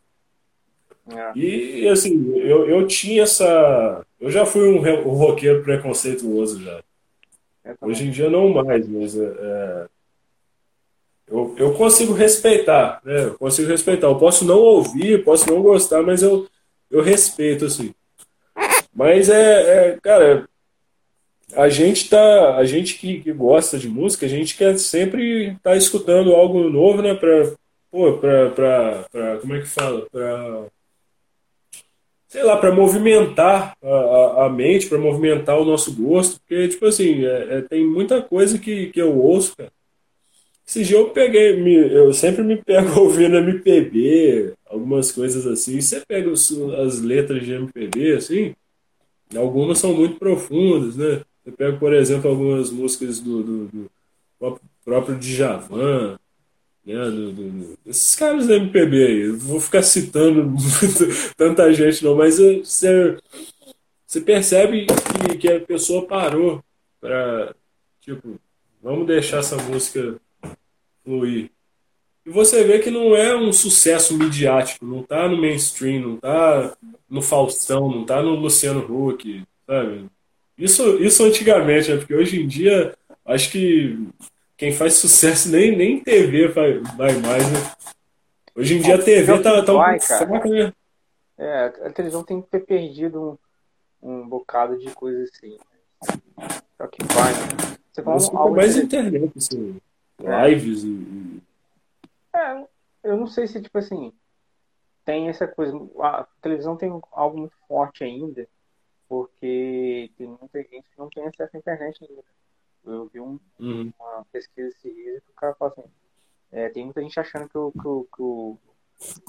É. E assim, eu, eu tinha essa. Eu já fui um, um roqueiro preconceituoso já. Hoje em dia não mais, mas é, é eu, eu consigo respeitar, né? Eu consigo respeitar. Eu posso não ouvir, posso não gostar, mas eu, eu respeito, assim. Mas é, é cara, a gente tá, a gente que, que, gosta de música, a gente quer sempre estar tá escutando algo novo, né? Pra, pô, pra, pra, como é que fala? Pra, sei lá, para movimentar a, a, a mente, para movimentar o nosso gosto, porque, tipo assim, é, é, tem muita coisa que, que eu ouço, cara, esse dia eu peguei, me, eu sempre me pego ouvindo MPB, algumas coisas assim. Você pega os, as letras de MPB, assim, algumas são muito profundas, né? Você pega, por exemplo, algumas músicas do, do, do próprio Djavan, né? Do, do, esses caras da MPB aí. Eu vou ficar citando tanta gente, não, mas você, você percebe que, que a pessoa parou para, tipo, vamos deixar essa música fluir. E você vê que não é um sucesso midiático, não tá no mainstream, não tá no Faustão, não tá no Luciano Huck, sabe? Isso, isso antigamente, né? porque hoje em dia acho que quem faz sucesso nem, nem TV vai, vai mais, né? Hoje em dia a TV tá, tá um vai, pouco né? É, a televisão tem que ter perdido um, um bocado de coisa assim. É o que vai, né? Você falou Mas algo mais de... internet, assim, é. lives e... É, eu não sei se, tipo assim, tem essa coisa. A televisão tem algo muito forte ainda, porque tem muita gente que não tem acesso à internet ainda. Eu vi um, uhum. uma pesquisa esses dias que o cara fala assim, é, tem muita gente achando que o, que, o, que, o,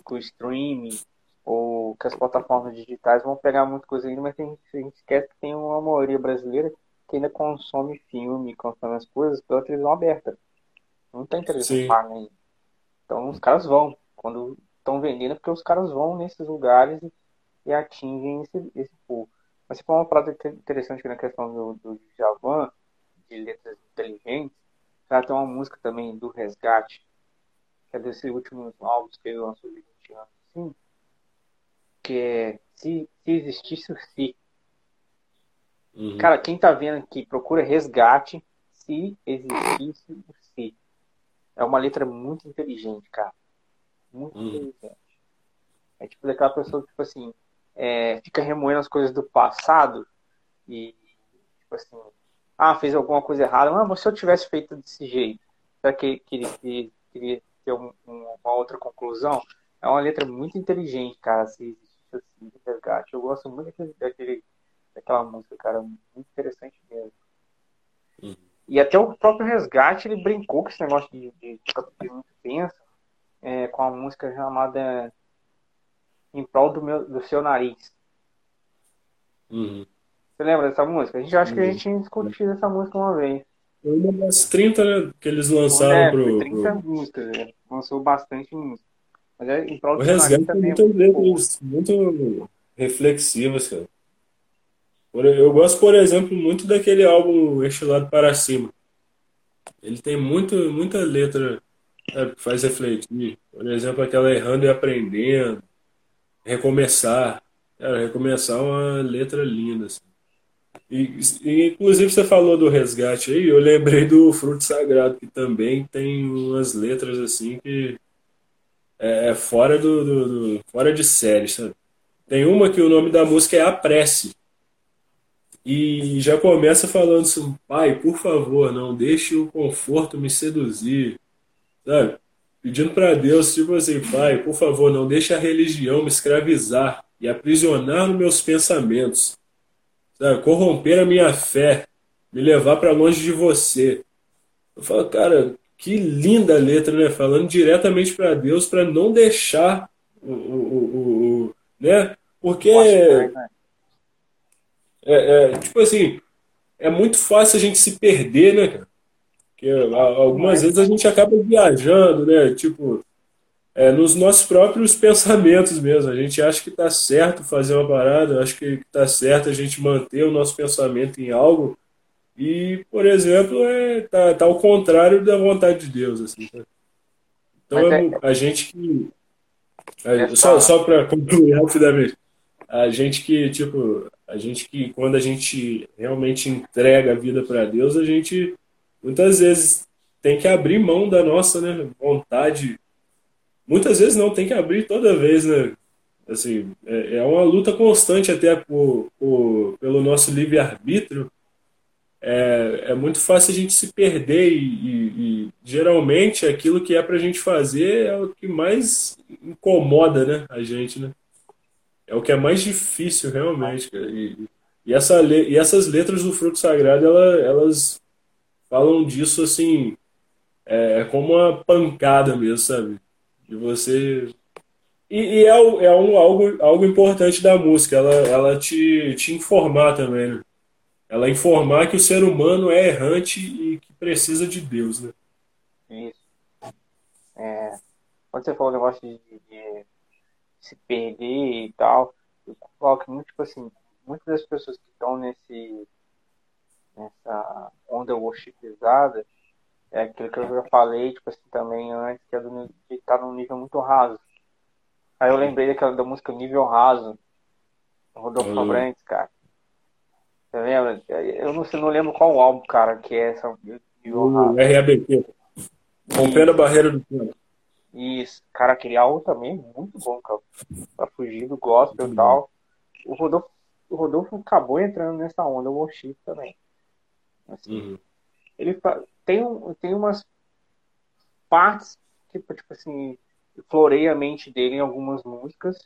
que o streaming ou que as plataformas digitais vão pegar muita coisa ainda, mas tem, a gente esquece que tem uma maioria brasileira que ainda consome filme, consome as coisas pela televisão aberta. Não tem televisão paga ainda. Então os caras vão. Quando estão vendendo, é porque os caras vão nesses lugares e, e atingem esse, esse povo. Mas se for uma parada interessante na questão do, do Javan, de letras inteligentes, ela tem uma música também do Resgate, que é desse último álbum que ele lançou de 20 anos, assim, que é Se, se Existisse o Si. Uhum. Cara, quem tá vendo aqui, procura Resgate, Se Existisse o Si. É uma letra muito inteligente, cara. Muito uhum. inteligente. É tipo daquela pessoa que, tipo assim, é, fica remoendo as coisas do passado e, tipo assim, ah, fez alguma coisa errada. Ah, mas se eu tivesse feito desse jeito, será que queria, queria, ter um, uma outra conclusão? É uma letra muito inteligente, cara, se existe assim, de resgate. Eu gosto muito daquele, daquele, daquela música, cara, muito interessante mesmo. Uhum. E até o próprio resgate, ele brincou com esse negócio de, de, de muito pensa, é, com a música chamada Em Prol do, meu, do Seu Nariz. Uhum. Você lembra dessa música? A gente acha que a gente tinha discutido essa música uma vez. Foi uma das 30 né, que eles lançaram é, pro. 30 pro... músicas, né? lançou bastante música. Mas é em prol o resgate tem muitas letras muito reflexivas, cara. Eu gosto, por exemplo, muito daquele álbum Estilado para Cima. Ele tem muito, muita letra é, que faz refletir. Por exemplo, aquela Errando e Aprendendo, Recomeçar. Cara, Recomeçar é uma letra linda. Assim. E, e, inclusive você falou do resgate aí, eu lembrei do Fruto Sagrado, que também tem umas letras assim que é, é fora do, do, do, fora de série, sabe? Tem uma que o nome da música é A Prece. E já começa falando assim, pai, por favor, não deixe o conforto me seduzir, sabe? Pedindo para Deus, tipo assim, pai, por favor, não deixe a religião me escravizar e aprisionar nos meus pensamentos sabe? corromper a minha fé, me levar para longe de você. Eu falo, cara, que linda letra, né? Falando diretamente para Deus para não deixar o, o, o, o, né? Porque é, é, tipo assim, é muito fácil a gente se perder, né, cara? Porque algumas vezes a gente acaba viajando, né? Tipo, é, nos nossos próprios pensamentos mesmo. A gente acha que está certo fazer uma parada, acho que está certo a gente manter o nosso pensamento em algo e, por exemplo, é, tá, tá ao contrário da vontade de Deus. Assim, né? Então, é, a gente que. É, só só para concluir rapidamente. A gente que, tipo, a gente que, quando a gente realmente entrega a vida para Deus, a gente muitas vezes tem que abrir mão da nossa né, vontade muitas vezes não, tem que abrir toda vez, né? Assim, é, é uma luta constante até por, por pelo nosso livre-arbítrio. É, é muito fácil a gente se perder e, e, e geralmente aquilo que é para a gente fazer é o que mais incomoda né, a gente, né? É o que é mais difícil realmente. E, e, essa, e essas letras do fruto sagrado, ela, elas falam disso assim, é, como uma pancada mesmo, sabe? de você. E, e é, é um, algo, algo importante da música, ela, ela te, te informar também, né? Ela informar que o ser humano é errante e que precisa de Deus, né? Isso. É, quando você falou o negócio de, de, de se perder e tal, eu coloco muito, tipo assim, muitas das pessoas que estão nesse nessa onda worshipizada, é aquilo que eu já falei, tipo assim, também antes, que é do, de estar tá num nível muito raso. Aí eu lembrei daquela da música Nível Raso, Rodolfo. Abrantes, cara. Você lembra? Eu não, sei, não lembro qual álbum, cara, que é essa Nível Raso. RABT. Rompendo a barreira do tempo. Isso, cara, aquele álbum também é muito bom, cara. Pra fugir do gospel e tal. O Rodolfo, o Rodolfo acabou entrando nessa onda, worship também. Assim. Uhum. Ele tem, tem umas partes, tipo, tipo assim, floreia a mente dele em algumas músicas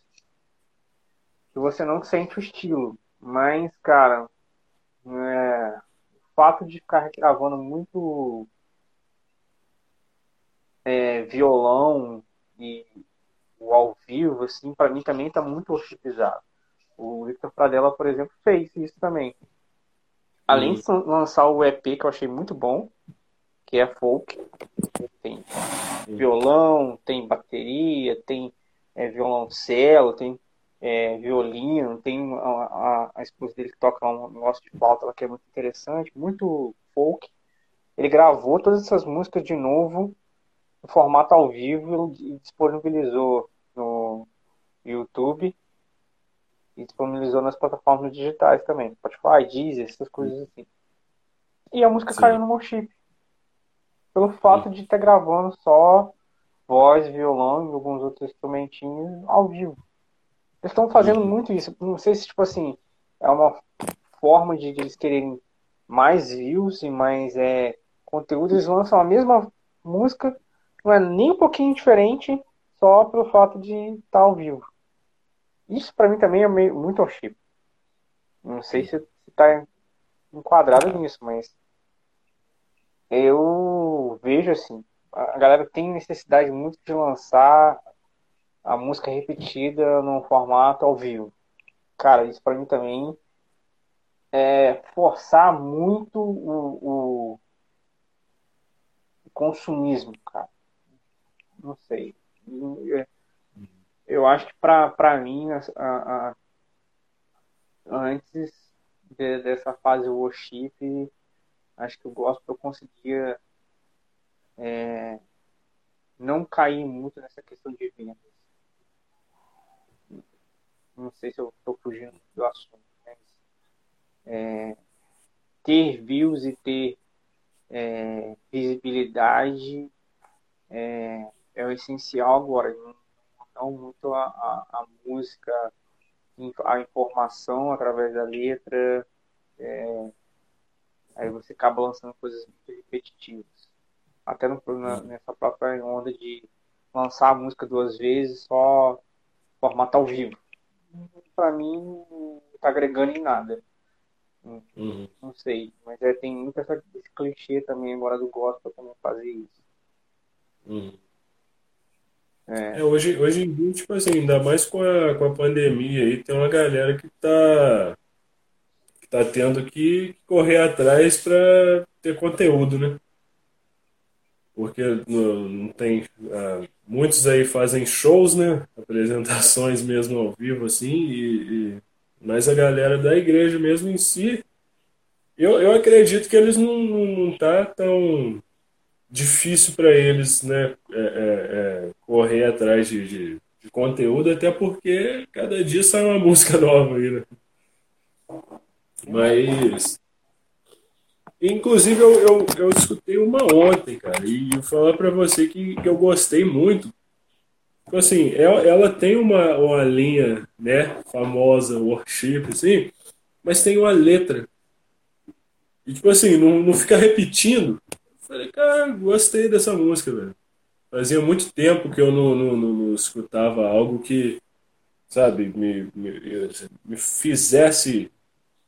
que você não sente o estilo. Mas, cara, é, o fato de ficar gravando muito é, violão e o ao vivo, assim, para mim também tá muito hostilizado. O Victor Pradella, por exemplo, fez isso também. Além de lançar o EP, que eu achei muito bom, que é folk, tem violão, tem bateria, tem é, violoncelo, tem é, violino, tem a, a, a, esposa dele que toca um negócio de flauta que é muito interessante, muito folk. Ele gravou todas essas músicas de novo no formato ao vivo e disponibilizou no YouTube e disponibilizou nas plataformas digitais também, Spotify, Deezer, essas coisas assim. E a música Sim. caiu no Worship. Pelo fato Sim. de estar gravando só voz, violão e alguns outros instrumentinhos ao vivo. Eles estão fazendo uhum. muito isso. Não sei se, tipo assim, é uma forma de, de eles quererem mais views e mais é, conteúdo. Eles lançam a mesma música, não é nem um pouquinho diferente, só pelo fato de estar ao vivo. Isso para mim também é meio, muito ao chip. Não sei se está enquadrado nisso, mas eu vejo assim, a galera tem necessidade muito de lançar a música repetida num formato ao vivo. Cara, isso para mim também é forçar muito o, o consumismo, cara. Não sei. Eu acho que para mim, a, a, antes de, dessa fase worship, acho que o gospel conseguia é, não cair muito nessa questão de vendas. Não sei se eu estou fugindo do assunto, mas é, ter views e ter é, visibilidade é, é, o essencial agora. Não muito a, a, a, música, a informação através da letra. É, aí você acaba lançando coisas muito repetitivas. Até no, na, nessa própria onda de lançar a música duas vezes, só formato ao vivo para mim não tá agregando em nada. Uhum. Não sei, mas é, tem muito essa, esse clichê também agora do gospel também fazer isso. Uhum. É. É, hoje, hoje em dia, tipo assim, ainda mais com a, com a pandemia aí, tem uma galera que tá, que tá tendo que correr atrás para ter conteúdo, né? Porque não, não tem. Ah, muitos aí fazem shows, né? Apresentações mesmo ao vivo, assim, e, e, mas a galera da igreja mesmo em si, eu, eu acredito que eles não, não, não tá tão difícil para eles, né? É, é, é, correr atrás de, de, de, conteúdo, até porque cada dia sai uma música nova aí, né? Mas Inclusive, eu, eu, eu escutei uma ontem, cara, e eu falar para você que, que eu gostei muito. Tipo assim, ela, ela tem uma, uma linha, né, famosa, worship, assim, mas tem uma letra. E, tipo assim, não, não fica repetindo. Eu falei, cara, gostei dessa música, velho. Fazia muito tempo que eu não, não, não, não escutava algo que, sabe, me, me, me fizesse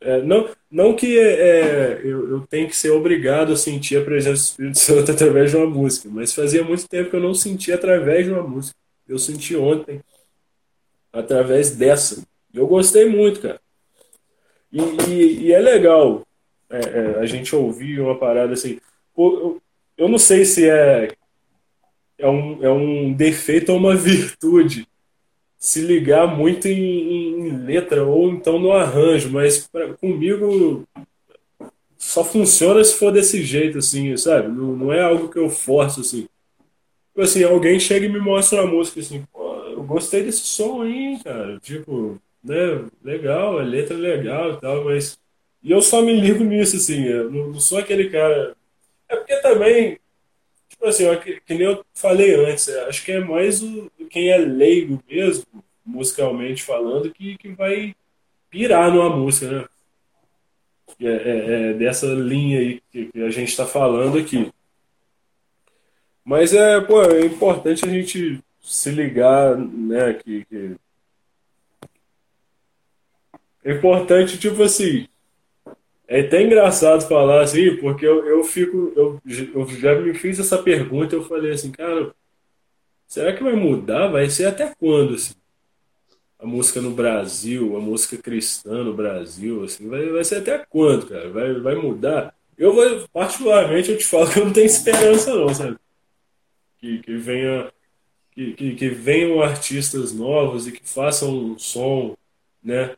é, não, não que é, eu, eu tenha que ser obrigado a sentir a presença do Espírito Santo através de uma música, mas fazia muito tempo que eu não sentia através de uma música. Eu senti ontem através dessa. Eu gostei muito, cara. E, e, e é legal é, é, a gente ouvir uma parada assim. Eu, eu não sei se é, é, um, é um defeito ou uma virtude se ligar muito em, em letra ou então no arranjo, mas pra, comigo só funciona se for desse jeito, assim, sabe? Não, não é algo que eu forço, assim. Tipo assim, alguém chega e me mostra uma música assim, pô, eu gostei desse som aí, cara. Tipo, né, legal, a letra é legal e tal, mas. E eu só me ligo nisso, assim, eu não, não sou aquele cara. É porque também tipo assim, que, que nem eu falei antes, é, acho que é mais o, quem é leigo mesmo, musicalmente falando, que, que vai pirar numa música, né? é, é, é dessa linha aí que, que a gente está falando aqui. Mas é, pô, é importante a gente se ligar, né, que, que... é importante, tipo assim, é até engraçado falar assim, porque eu, eu fico, eu, eu já me fiz essa pergunta, eu falei assim, cara, será que vai mudar? Vai ser até quando, assim? A música no Brasil, a música cristã no Brasil, assim, vai, vai ser até quando, cara? Vai, vai mudar? Eu vou, particularmente, eu te falo que eu não tenho esperança não, sabe? Que, que venha que, que, que, venham artistas novos e que façam um som, né?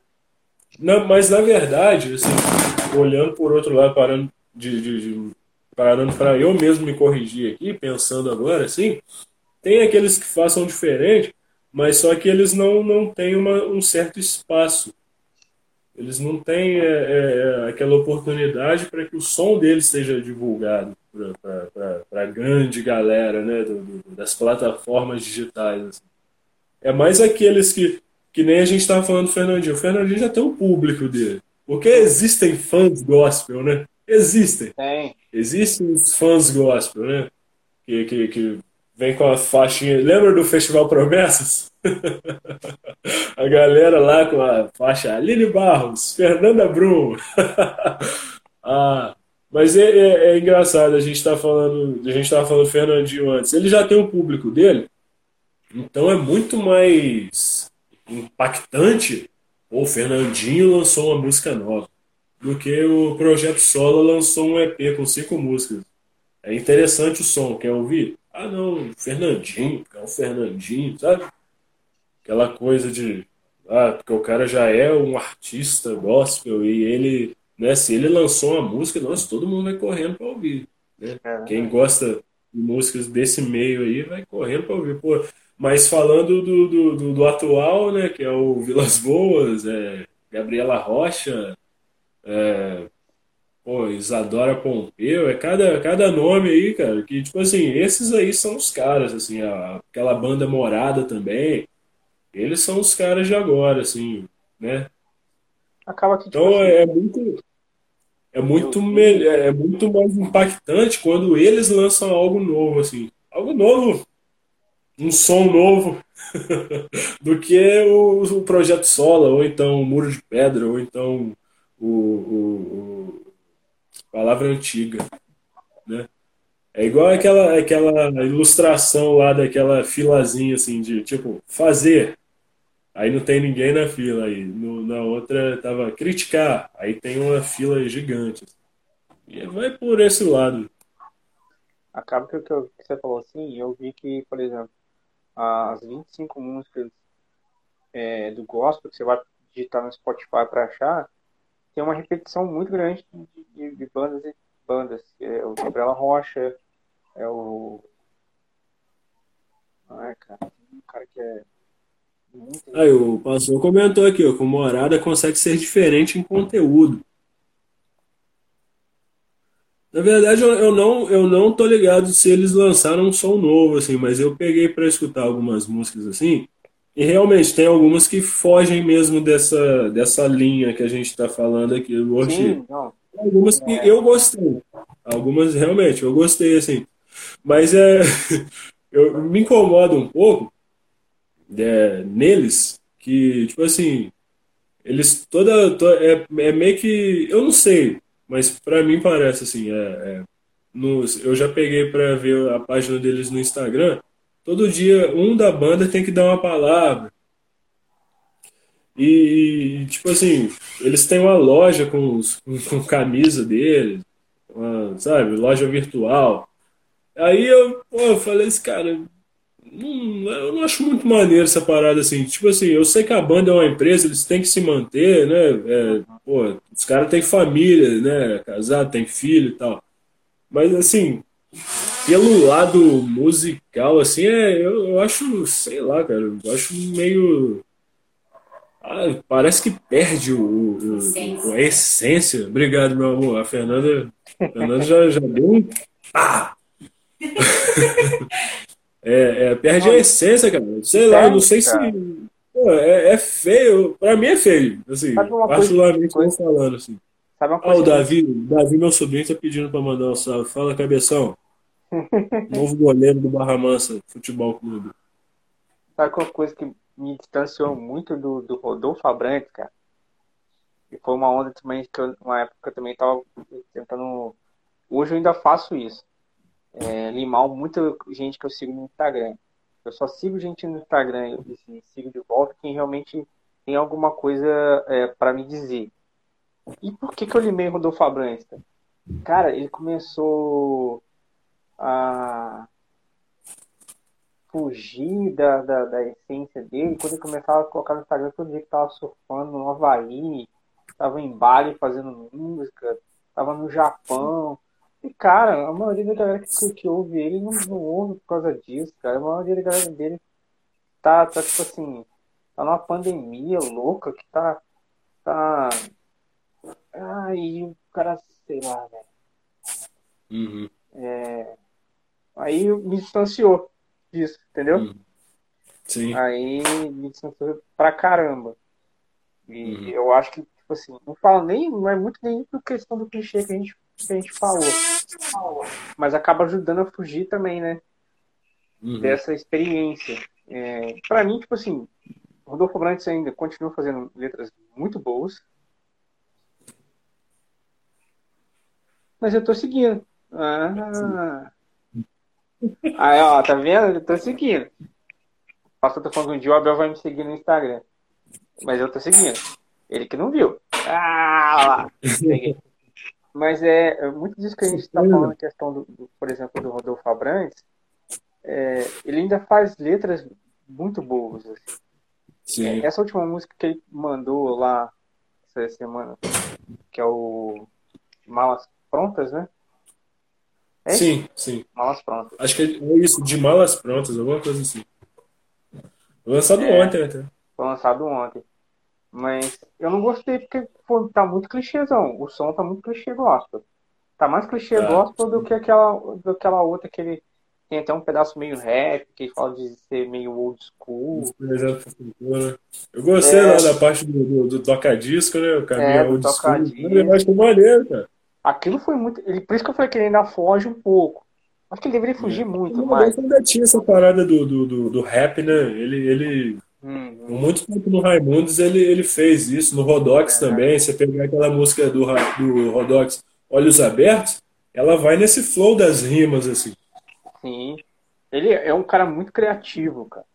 Não, mas na verdade, assim, olhando por outro lado, parando de, de, de parando para eu mesmo me corrigir aqui, pensando agora, assim, tem aqueles que façam diferente, mas só que eles não, não têm uma, um certo espaço. Eles não têm é, é, é aquela oportunidade para que o som deles seja divulgado para a grande galera né, do, do, das plataformas digitais. Assim. É mais aqueles que, que nem a gente estava falando do Fernandinho. O Fernandinho já tem um público dele. Porque existem fãs gospel, né? Existem. Tem. Existem os fãs gospel, né? Que, que, que vem com a faixinha. Lembra do Festival Promessas? a galera lá com a faixa Aline Barros, Fernanda Brum. ah, mas é, é, é, engraçado, a gente está falando, a gente estava falando do Fernandinho antes. Ele já tem o público dele, então é muito mais impactante. O Fernandinho lançou uma música nova, do que o Projeto Solo lançou um EP com cinco músicas. É interessante o som, quer ouvir? Ah, não, Fernandinho, é o Fernandinho, sabe? Aquela coisa de. Ah, porque o cara já é um artista gospel e ele né? Se ele lançou uma música, nossa, todo mundo vai correndo para ouvir. Né? É. Quem gosta de músicas desse meio aí vai correndo para ouvir. Pô, mas falando do, do, do, do, atual, né, que é o Vilas Boas, é, Gabriela Rocha, é, pô, Isadora Pompeu, é cada, cada nome aí, cara, que, tipo assim, esses aí são os caras, assim, a, aquela banda Morada também, eles são os caras de agora, assim, né? Acaba que, tipo, então assim, é muito é muito, me... é muito mais impactante quando eles lançam algo novo, assim. Algo novo, um som novo, do que o, o, projeto Sola, ou então o Muro de Pedra, ou então o, o, o Palavra Antiga, né? É igual aquela, aquela ilustração lá daquela filazinha assim de tipo fazer Aí não tem ninguém na fila aí. No, na outra tava criticar. Aí tem uma fila gigante. E vai por esse lado. Acaba que o que, você falou assim, eu vi que, por exemplo, as 25 músicas é, do gospel que você vai digitar no Spotify para achar, tem uma repetição muito grande de, de, de bandas e bandas. É o Gabriela Rocha, é o. Ai, cara, um cara que é Aí o pastor comentou aqui, ó, que o Morada consegue ser diferente em conteúdo. Na verdade, eu, não, eu não tô ligado se eles lançaram um som novo, assim, mas eu peguei para escutar algumas músicas assim, e realmente tem algumas que fogem mesmo dessa, dessa linha que a gente está falando aqui do Sim, Algumas que é. eu gostei. Algumas realmente eu gostei, assim. Mas é, eu me incomoda um pouco é, neles que, tipo assim, eles toda, toda é, é, meio que. Eu não sei, mas para mim parece assim. É, é no, eu já peguei para ver a página deles no Instagram. Todo dia um da banda tem que dar uma palavra. E, tipo assim, eles têm uma loja com, com, com camisa deles, uma, sabe, loja virtual. Aí eu, pô, eu falei, esse cara, não, eu não acho muito maneiro essa parada assim. Tipo assim, eu sei que a banda é uma empresa, eles têm que se manter, né? É, pô, os caras têm família, né? Casado, tem filho e tal. Mas assim, pelo lado musical, assim, é, eu, eu acho, sei lá, cara, eu acho meio. Ah, parece que perde o, o, a essência. Obrigado, meu amor. A Fernanda, a Fernanda já, já deu um. Ah! É, é, perde a essência, cara. Sei lá, eu não sei se. Pô, é, é, feio. Pra mim é feio. Assim, particularmente coisa, falando. Assim. Sabe uma Ah, coisa o que- Davi, o Davi, meu sobrinho, tá pedindo pra mandar um salve. Fala, cabeção. Novo goleiro do Barra Mansa Futebol Clube. Sabe uma coisa que me distanciou muito do, do Rodolfo Abrantes, cara? E foi uma onda também que eu, uma época que eu também tava tentando. Hoje eu ainda faço isso. É, limar muita gente que eu sigo no Instagram. Eu só sigo gente no Instagram e sigo de volta quem realmente tem alguma coisa é, para me dizer. E por que, que eu limei o Rodolfo Abrantes? Cara? Cara, ele começou a fugir da, da, da essência dele quando ele começava a colocar no Instagram todo dia que tava surfando no Havaí, tava em Bali fazendo música, tava no Japão. E, cara, a maioria da galera que, que ouve ele não, não ouve por causa disso, cara. A maioria da galera dele tá, tá tipo assim, tá numa pandemia louca que tá. tá... Ai, o cara, sei lá, velho. Uhum. Aí me distanciou disso, entendeu? Uhum. Sim. Aí me distanciou pra caramba. E Uhum. eu acho que, tipo assim, não falo nem, não é muito nem por questão do clichê que a gente, que a gente falou. Mas acaba ajudando a fugir também, né? Uhum. Dessa experiência. É, pra mim, tipo assim, Rodolfo Brandes ainda continua fazendo letras muito boas. Mas eu tô seguindo. Ah. Aí, ó, tá vendo? Eu tô seguindo. O pastor tá falando que um dia o Abel vai me seguir no Instagram. Mas eu tô seguindo. Ele que não viu. Ah, lá. Peguei. Mas é, é muito disso que a gente tá falando, a questão, do, do, por exemplo, do Rodolfo Abrantes. É, ele ainda faz letras muito boas. Assim. Sim. Essa última música que ele mandou lá essa semana, que é o Malas Prontas, né? É? Sim, sim. Malas Prontas. Acho que é isso, de malas prontas, alguma coisa assim. Lançado É. ontem até. Foi lançado ontem. Mas eu não gostei porque pô, tá muito clichêzão. O som tá muito clichê gospel. Tá mais clichê Tá. gospel do que aquela, do que aquela outra que ele tem até um pedaço meio rap, que ele fala de ser meio old school. Eu gostei É. lá da parte do, do, do toca-disco, né? O caminho É, do old school. toca-disco. Eu acho é maneiro, cara. Aquilo foi muito. Ele, por isso que eu falei que ele ainda foge um pouco. Acho que ele deveria fugir muito O mais. Modesto ainda tinha essa parada do, do, do, do rap, né? Ele, ele, Hum, muito tempo no Raimundos, ele, ele fez isso. No Rodox É. também. Você pegar aquela música do, do Rodox, Olhos Abertos, ela vai nesse flow das rimas, assim. sim. Ele é um cara muito criativo, cara.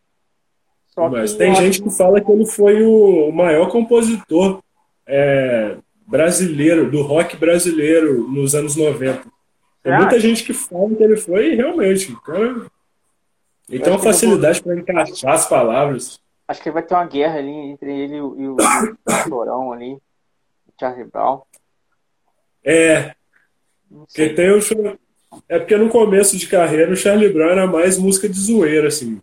Só Mas tem gente que fala que ele foi o, maior compositor é, brasileiro, do rock brasileiro nos anos 90. Tem Você muita gente que fala que ele foi, realmente. Cara, ele tem uma acho que eu facilidade para encaixar as palavras. Acho que vai ter uma guerra ali entre ele e o, e o, Chorão ali, o Charlie Brown. É, porque tem o. É porque no começo de carreira o Charlie Brown era mais música de zoeira, assim.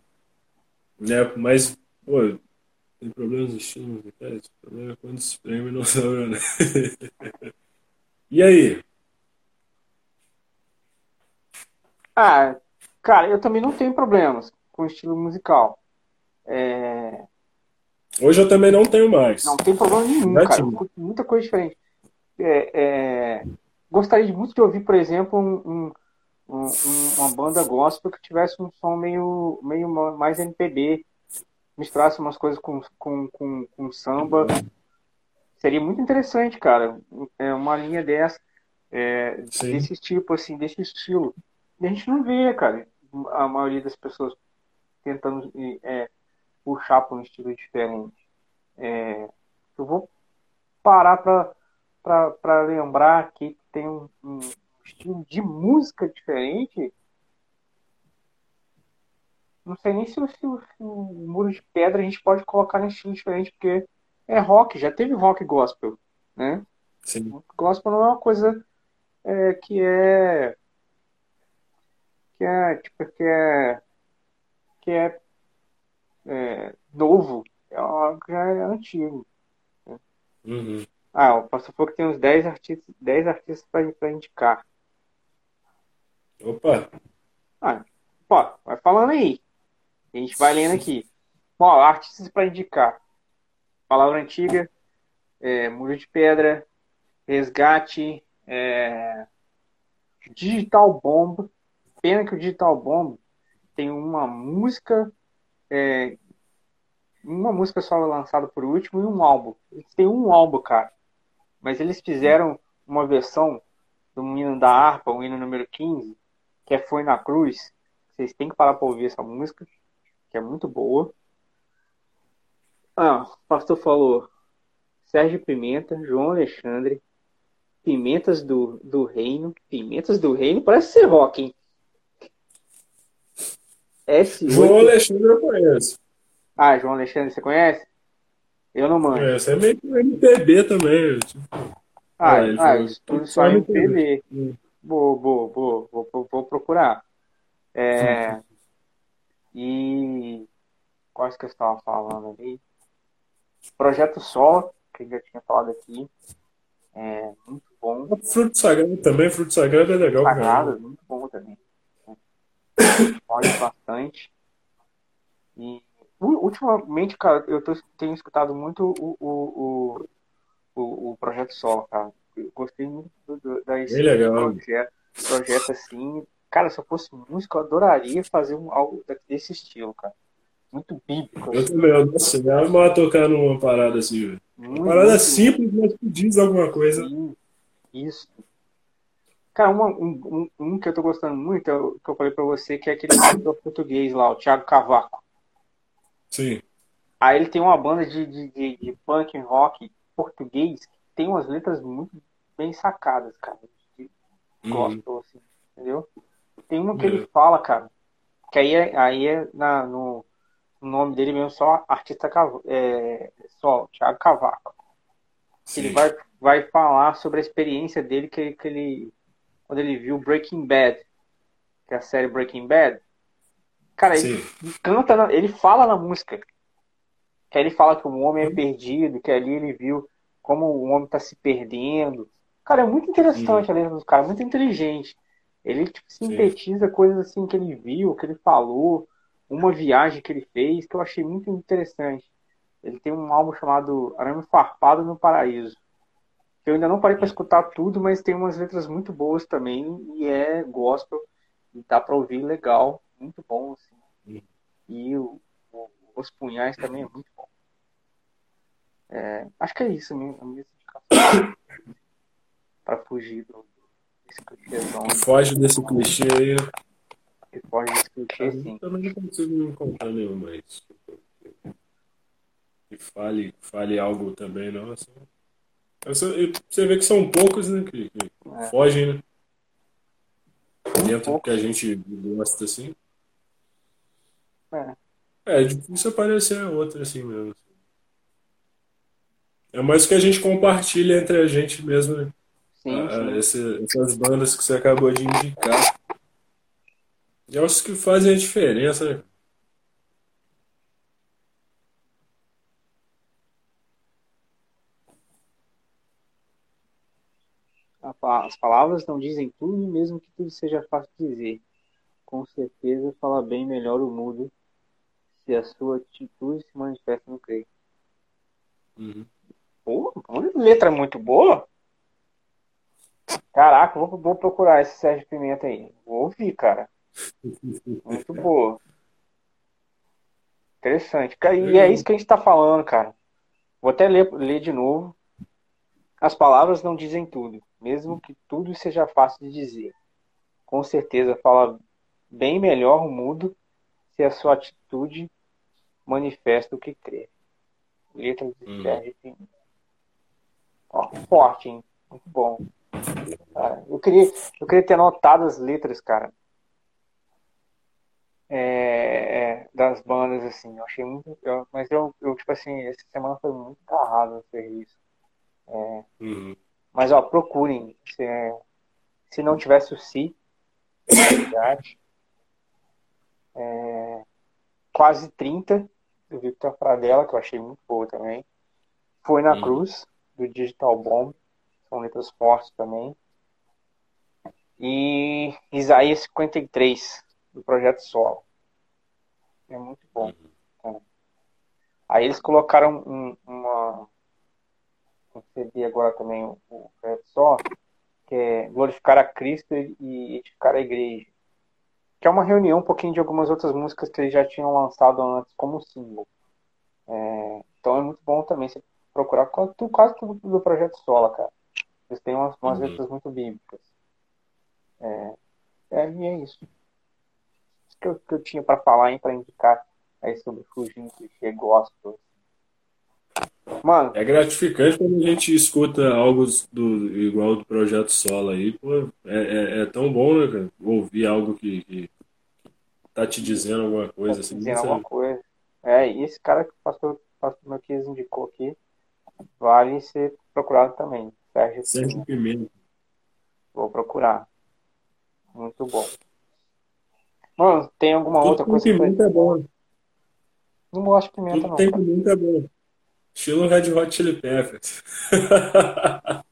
Né? Mas, pô, tem problemas de estilo musicais? O problema é quando se espreme e não sobra, né? E aí? Ah, cara, eu também não tenho problemas com o estilo musical. É, Hoje eu também não tenho mais. não tem problema nenhum, Já cara. Tinha. muita coisa diferente. É, é, gostaria muito de ouvir, por exemplo, um- um- um- um- uma banda gospel que tivesse um som meio, meio ma- mais MPB, misturasse umas coisas com, com, com, com samba. Seria muito interessante, cara. É uma linha dessa, é, desse tipo, assim, desse estilo. E a gente não vê, cara, a maioria das pessoas tentando é, puxar para um estilo diferente. É, eu vou parar para lembrar aqui que tem um, um estilo de música diferente. Não sei nem se o, se o- se o Muro de Pedra a gente pode colocar em estilo diferente, porque é rock, já teve rock gospel, né? Sim. Gospel não é uma coisa é, que é que é tipo que é que é, é, novo, é algo que é antigo. Uhum. Ah, o pastor que tem uns 10 artistas, 10 artistas para indicar. Opa, Ah, pô, vai falando aí. A gente vai lendo aqui. Ó, artistas para indicar. Palavra antiga, é, Muro de Pedra, Resgate, é, Digital Bomb. Pena que o Digital Bomb tem uma música, é, uma música só lançada por último e um álbum. Eles têm um álbum, cara. Mas eles fizeram uma versão do hino da harpa, o hino número 15, que é Foi na Cruz. Vocês têm que parar para ouvir essa música, que é muito boa. Ah, o pastor falou Sérgio Pimenta, João Alexandre, Pimentas do, do Reino. Pimentas do Reino parece ser rock, hein? S8... João Alexandre eu conheço. Ah, João Alexandre, você conhece? Eu não manjo. É, você é meio que MPB também. Tipo... Ah, é, ah isso tudo só MPB. Hum. Vou, vou, vou, vou, vou procurar. É, e quais que eu estava falando ali? Projeto Sol, que eu já tinha falado aqui. É muito bom. Fruto Sagrado também, Fruto Sagrado é legal. Sagrado, cara. muito bom também. Olha bastante. E ultimamente, cara, eu tô, tenho escutado muito o, o, o, o, Projeto Sol, cara. Eu gostei muito do, do, da. Projeto, projeto assim. Cara, se eu fosse músico, eu adoraria fazer um, algo desse estilo, cara. Muito bíblico. Eu assim. também, eu não sei. Eu tocar numa parada assim, velho. Uma parada simples, mas que diz alguma coisa. Isso. Cara, uma, um, um, que eu tô gostando muito, é que eu falei pra você, que é aquele cantor português lá, o Thiago Cavaco. Sim. Aí ele tem uma banda de, de, de, de punk rock português que tem umas letras muito bem sacadas, cara. De uhum. gospel, assim, entendeu? Tem uma que ele uhum. fala, cara, que aí é, aí é na, no, o nome dele mesmo só artista é, só Thiago Cavaco. Ele vai, vai falar sobre a experiência dele que, que ele quando ele viu Breaking Bad, que é a série Breaking Bad. Cara, ele Sim. canta, na, ele fala na música. Que ele fala que o homem é perdido, que ali ele viu como o homem está se perdendo. Cara, é muito interessante a letra do cara, muito inteligente. Ele tipo, sintetiza Sim. coisas assim que ele viu, que ele falou uma viagem que ele fez que eu achei muito interessante. Ele tem um álbum chamado Arame Farpado no Paraíso. Eu ainda não parei para escutar tudo, mas tem umas letras muito boas também e é gospel e dá para ouvir legal, muito bom assim. E o, o, os punhais também é muito bom. É, acho que é isso mesmo, a minha indicação para fugir do, desse clichêzão. Foge desse clichê aí. Né? que pode discutir sim. Eu não consigo encontrar nenhum, mas que fale, fale algo também, não. Assim. Você vê que são poucos, né? Que, que é. fogem, né? Dentro do que a gente gosta, assim. É. É, difícil aparecer outra assim mesmo. É mais o que a gente compartilha entre a gente mesmo, né? Sim, ah. Esse, essas bandas que você acabou de indicar. E é os que fazem a diferença, né? As palavras não dizem tudo, mesmo que tudo seja fácil de dizer. Com certeza fala bem melhor o mudo se a sua atitude se manifesta no creio. Uhum. Pô, letra muito boa. Caraca, vou, vou procurar esse Sérgio Pimenta aí. Vou ouvir, cara. Muito boa. Interessante. E é isso que a gente está falando, cara. Vou até ler, ler de novo. As palavras não dizem tudo, mesmo que tudo seja fácil de dizer. Com certeza fala bem melhor o mudo se a sua atitude manifesta o que crê. Letras de hum. Sérgio Ó, forte, hein? Muito bom. Cara, eu, queria, eu queria ter anotado as letras, cara é, é, das bandas, assim. Eu achei muito. Eu, mas eu, eu, tipo assim, essa semana foi muito carrado fazer isso. É, uhum. Mas, ó, procurem. Se, se não tivesse o Si, verdade, é, quase 30 do Victor Pradella, que eu achei muito boa também. Foi na uhum. Cruz, do Digital Bomb. São letras fortes também. E Isaías 53, do projeto Solo. É muito bom. Uhum. Aí eles colocaram um, uma, recebi agora também o, o só, que é glorificar a Cristo e edificar a igreja. Que é uma reunião um pouquinho de algumas outras músicas que eles já tinham lançado antes como símbolo. É, então é muito bom também você procurar quase tudo, quase tudo do projeto Sola, cara. Eles têm umas, umas uhum. letras muito bíblicas. É, é, e é isso. Isso que eu, que eu tinha para falar, para indicar aí sobre Fugindo que gosto. Mano. É gratificante quando a gente escuta algo do, igual do Projeto Sola aí, pô, é, é, é, tão bom, né, cara? Ouvir algo que, que tá te dizendo alguma coisa. Tá assim, dizendo alguma coisa. É, e esse cara que o pastor, pastor Marquês indicou aqui, vale ser procurado também. Sérgio, Sérgio Pimenta. Vou procurar. Muito bom. Mano, tem alguma Tudo outra coisa? Pimenta que... é bom. Não gosto de pimenta, Tudo não. Tem pimenta é bom. Estilo Red Hot Chili Peppers.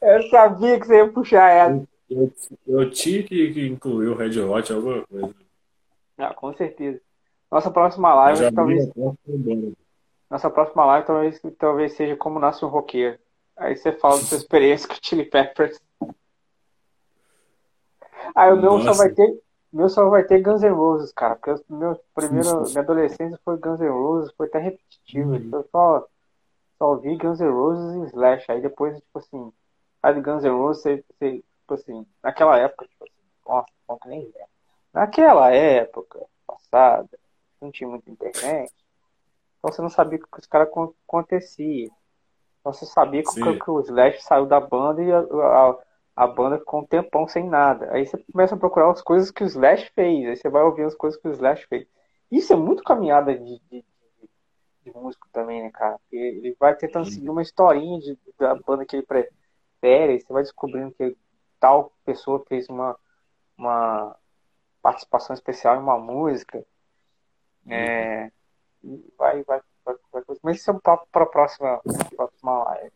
eu sabia que você ia puxar essa. Eu, eu, eu tinha que, que incluir o Red Hot alguma coisa. Ah, com certeza. Nossa próxima live talvez. Nossa próxima live talvez, talvez seja como nasce um roqueiro. Aí você fala da sua experiência com o Chili Peppers. Aí o meu só vai ter. Meu só vai ter Guns N' Roses, cara. Porque meu primeiro, minha adolescência foi Guns N' Roses, foi até repetitivo. Uhum. Eu só, só ouvi Guns N' Roses e Slash. Aí depois, tipo assim, aí de Guns N' Roses, você, você, tipo assim, naquela época, tipo assim, nossa, não nem lembro. Naquela época passada, não tinha muita internet. Então você não sabia o que os caras acontecia. Então você sabia que, que, o Slash saiu da banda e a, a, a, banda ficou um tempão sem nada. Aí você começa a procurar as coisas que o Slash fez. Aí você vai ouvir as coisas que o Slash fez. Isso é muito caminhada de, de, de, músico também, né, cara? Porque ele vai tentando seguir uma historinha de, da banda que ele prefere. E você vai descobrindo que tal pessoa fez uma, uma participação especial em uma música. É, vai, vai, vai, vai, mas isso é um papo para a próxima, próxima live.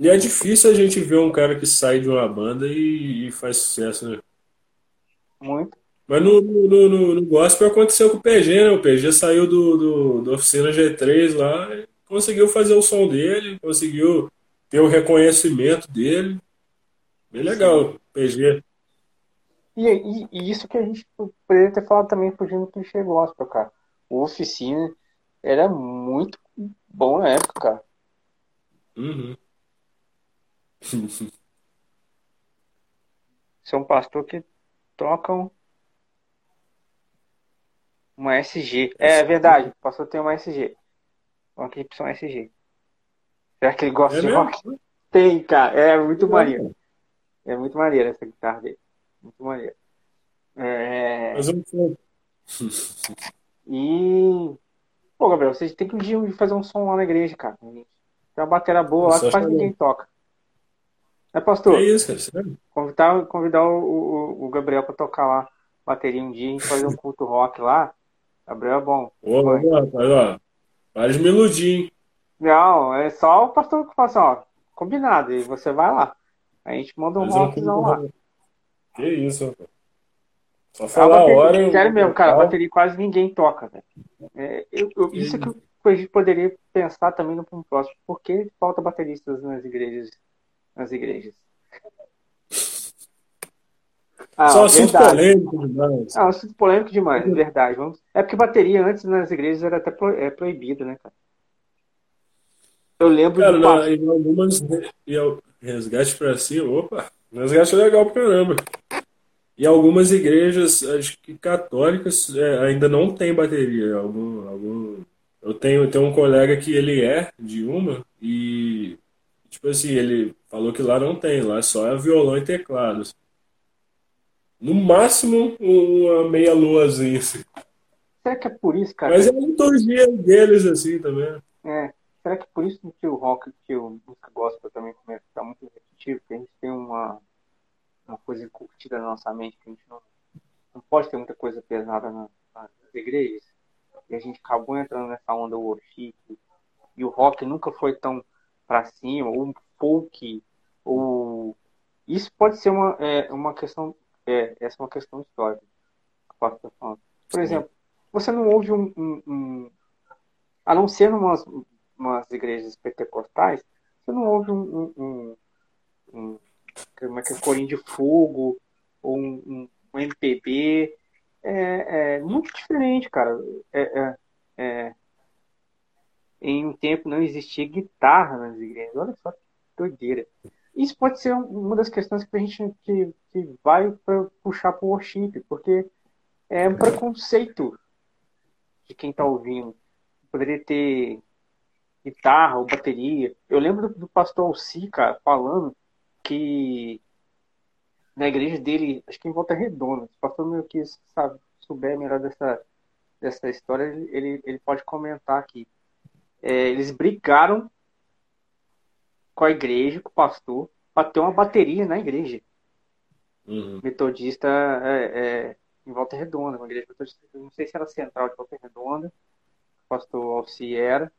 E é difícil a gente ver um cara que sai de uma banda e, e faz sucesso, né? Muito. Mas no, no, no, no gospel aconteceu com o PG, né? O PG saiu do, do, do Oficina G3 lá, conseguiu fazer o som dele, conseguiu ter o reconhecimento dele. Bem legal, PG. E, e, e, isso que a gente poderia ter falado também fugindo do clichê gospel, cara. O Oficina era muito bom na época, cara. Uhum. É um pastor que toca um, uma SG. É, é verdade, o pastor tem uma SG. Uma Gibson SG. Será que ele gosta é de mesmo? rock? Tem, cara. É muito é maneiro. É muito maneiro essa guitarra dele. Muito maneiro. É... Mas eu E. Pô, Gabriel, vocês tem que um dia fazer um som lá na igreja, cara. Tem uma bateria boa lá que quase ninguém toca. É, pastor? É isso, cara. Convidar, convidar o, o, o Gabriel pra tocar lá bateria um dia, gente fazer um culto rock lá. Gabriel é bom. Ô, rapaz, ó. Vários meludinhos. Não, é só o pastor que fala assim, ó. Combinado, e você vai lá. A gente manda um rockzão lá. Que isso, rapaz. Só falar a, bateria, a hora. Sério mesmo, cara, a bateria quase ninguém toca, velho. É, eu, eu, isso é que a gente poderia pensar também no próximo. Por que falta bateristas nas igrejas? Nas igrejas? Ah, Só assunto polêmico demais. Ah, assunto polêmico demais, é verdade. Vamos... É porque bateria antes nas igrejas era até pro... é proibida, né, cara? Eu lembro cara, não, em algumas e resgate pra cima, opa, resgate é legal pra caramba. E algumas igrejas, acho que católicas, é, ainda não tem bateria. Algum, algum... Eu tenho, tenho um colega que ele é de uma e, tipo assim, ele falou que lá não tem, lá só é violão e teclados. No máximo, uma meia luazinha, assim. Será que é por isso, cara? Mas é a liturgia deles, assim, também. É. Será que é por isso que o rock, que o música gospel também começa a ficar muito repetitivo? Porque a gente tem uma uma coisa curtida na nossa mente, que a gente não, não pode ter muita coisa pesada na, nas igrejas. E a gente acabou entrando nessa onda worship. E o rock nunca foi tão para cima, ou um folk, ou. Isso pode ser uma, é, uma questão. É, essa é uma questão histórica. Por exemplo, você não ouve um, um, um a não ser em umas igrejas pentecostais, Você não ouve um, um, um, como é que é, Corinho de Fogo ou um, um MPB. É, é, muito diferente, cara. É, é, é, em um tempo não existia guitarra nas igrejas. Olha só que doideira. Isso pode ser uma das questões que a gente que, que vai pra puxar para o worship, porque é um preconceito de quem está ouvindo. Poderia ter guitarra ou bateria. Eu lembro do, do pastor Alci, cara, falando que na igreja dele, acho que em Volta Redonda, se o pastor meu que sabe, souber melhor dessa, dessa história, ele, ele pode comentar aqui. É, eles brigaram com a igreja, com o pastor, para ter uma bateria na igreja. Uhum. Metodista é, é, em Volta Redonda, uma igreja metodista, não sei se era central de Volta Redonda, o pastor Alci era.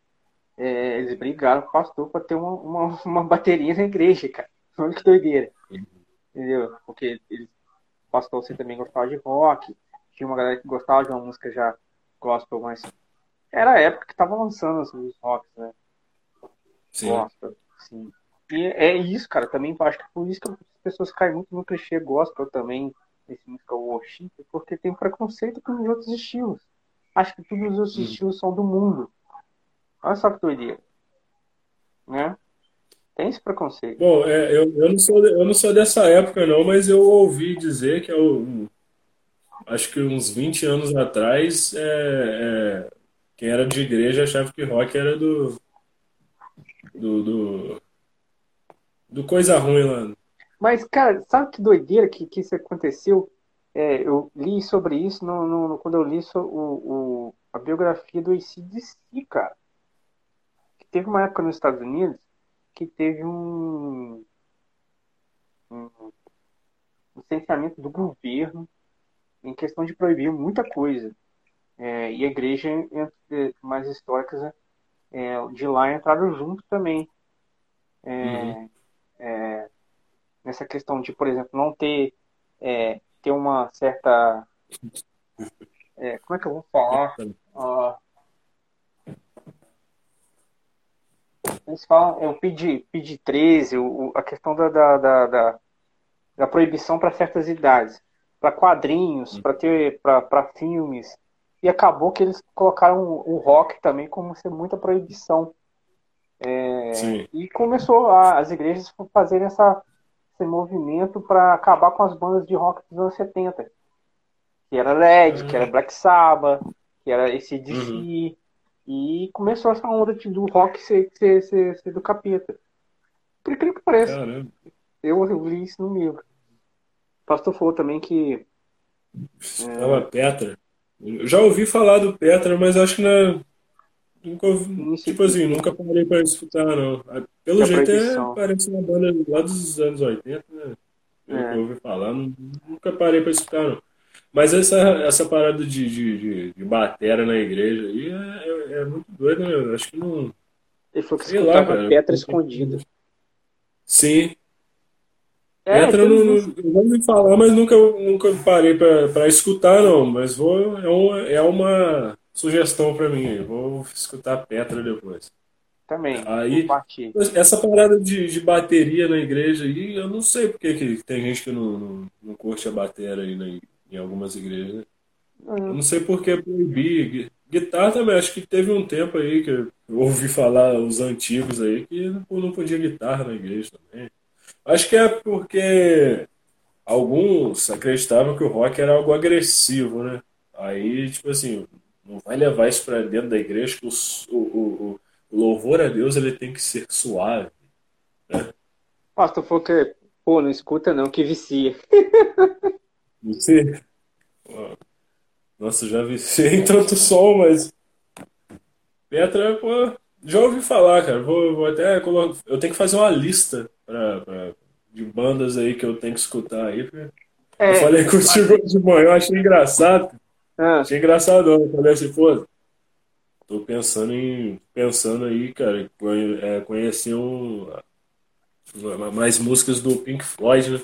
É, eles brigaram com o pastor para ter uma, uma, uma, bateria na igreja, cara. Olha que doideira. Uhum. Entendeu? Porque o pastor Alci também gostava de rock, tinha uma galera que gostava de uma música já gospel, mas era a época que tava lançando os rocks, né? Sim. Gospel. Sim. E é isso, cara. Também acho que por isso que as pessoas caem muito no clichê gospel também, esse música worship, porque tem preconceito com os outros estilos. Acho que todos os outros hum. estilos são do mundo. Olha só que doideira. Né? Tem esse preconceito. Bom, é, eu, eu, não sou, eu não sou dessa época, não, mas eu ouvi dizer que eu, acho que uns 20 anos atrás, é, é, quem era de igreja achava que rock era do, do, do, do coisa ruim lá. Mas, cara, sabe que doideira que, que isso aconteceu? É, eu li sobre isso no, no, quando eu li o, o, a biografia do ACDC, cara. Que teve uma época nos Estados Unidos que teve um, um licenciamento do governo em questão de proibir muita coisa. É, e a igreja mais históricas é, de lá entraram junto também. É, uhum. É, nessa questão de, por exemplo, não ter, é, ter uma certa. É, como é que eu vou falar? Uh, eles falam, é o PID, PID 13, o, a questão da, da, da, da, da proibição para certas idades, para quadrinhos, para ter para filmes, e acabou que eles colocaram o, rock também como ser muita proibição. É, e começou a, as igrejas a fazerem essa, esse movimento para acabar com as bandas de rock dos anos 70. Que era LED, uhum. que era uhum. Black Sabbath, que era esse DC. Uhum. E começou essa onda de, do rock ser, ser, ser, ser do capeta. Por incrível que pareça. Eu, eu li isso no livro. O pastor falou também que. Estava é... Petra. Eu já ouvi falar do Petra, mas acho que na... nunca ouvi, tipo assim, nunca parei para escutar, não. Pelo jeito é, parece uma banda lá dos anos 80, né? Eu é. ouvi falar, nunca parei para escutar, não. Mas essa, essa parada de, de, de, de batera na igreja aí é, é, é muito doida, né? Eu acho que não. Ele falou que Sei lá, cara. Petra escondida. Sim, é, Entra no, no, eu vou me falar, mas nunca, nunca parei para escutar, não. Mas vou, é, uma, é uma sugestão para mim. Eu vou escutar Petra depois. Também. Aí, essa parada de, de bateria na igreja aí, eu não sei porque que tem gente que não, não, não curte a bateria aí na, em algumas igrejas. Né? Uhum. Eu não sei por que proibir. Guitarra também, acho que teve um tempo aí que eu ouvi falar os antigos aí que não podia guitarra na igreja também. Acho que é porque alguns acreditavam que o rock era algo agressivo, né? Aí, tipo assim, não vai levar isso para dentro da igreja, que o, o, o, louvor a Deus ele tem que ser suave. Né? Pastor falou que, pô, não escuta não, que vicia. Você? Nossa, já viciei em tanto som, mas. Petra, pô, já ouvi falar, cara. Vou, vou até colocar. Eu tenho que fazer uma lista pra, pra, de bandas aí que eu tenho que escutar aí. É, eu falei contigo de manhã, eu achei engraçado. Ah. Achei engraçado. Eu falei assim, pô, tô pensando em. Pensando aí, cara, é, conhecer um, mais músicas do Pink Floyd, né?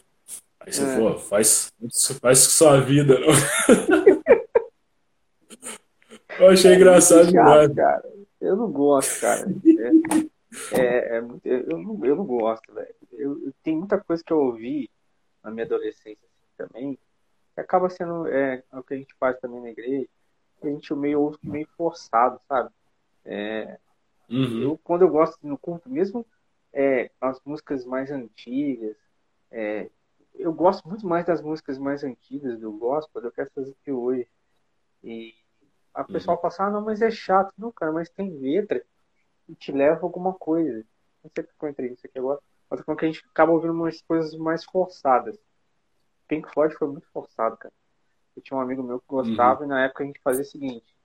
Aí você, é. pô, faz, faz sua vida, não. eu achei é engraçado demais. Cara. Eu não gosto, cara. É. É, é, eu, não, eu não gosto, velho. Eu, eu, tem muita coisa que eu ouvi na minha adolescência assim, também, que acaba sendo é, é, o que a gente faz também na igreja, a gente meio ouve meio forçado, sabe? É, uhum. eu, quando eu gosto no culto, mesmo é, as músicas mais antigas, é, eu gosto muito mais das músicas mais antigas do gospel do que essas de hoje. E a pessoa uhum. fala, ah, não, mas é chato. Não, cara, mas tem letra e te leva a alguma coisa. Não sei o que eu entrei nisso aqui agora. Mas como que a gente acaba ouvindo umas coisas mais forçadas. Pink Floyd foi muito forçado, cara. Eu tinha um amigo meu que gostava uhum. e na época a gente fazia o seguinte.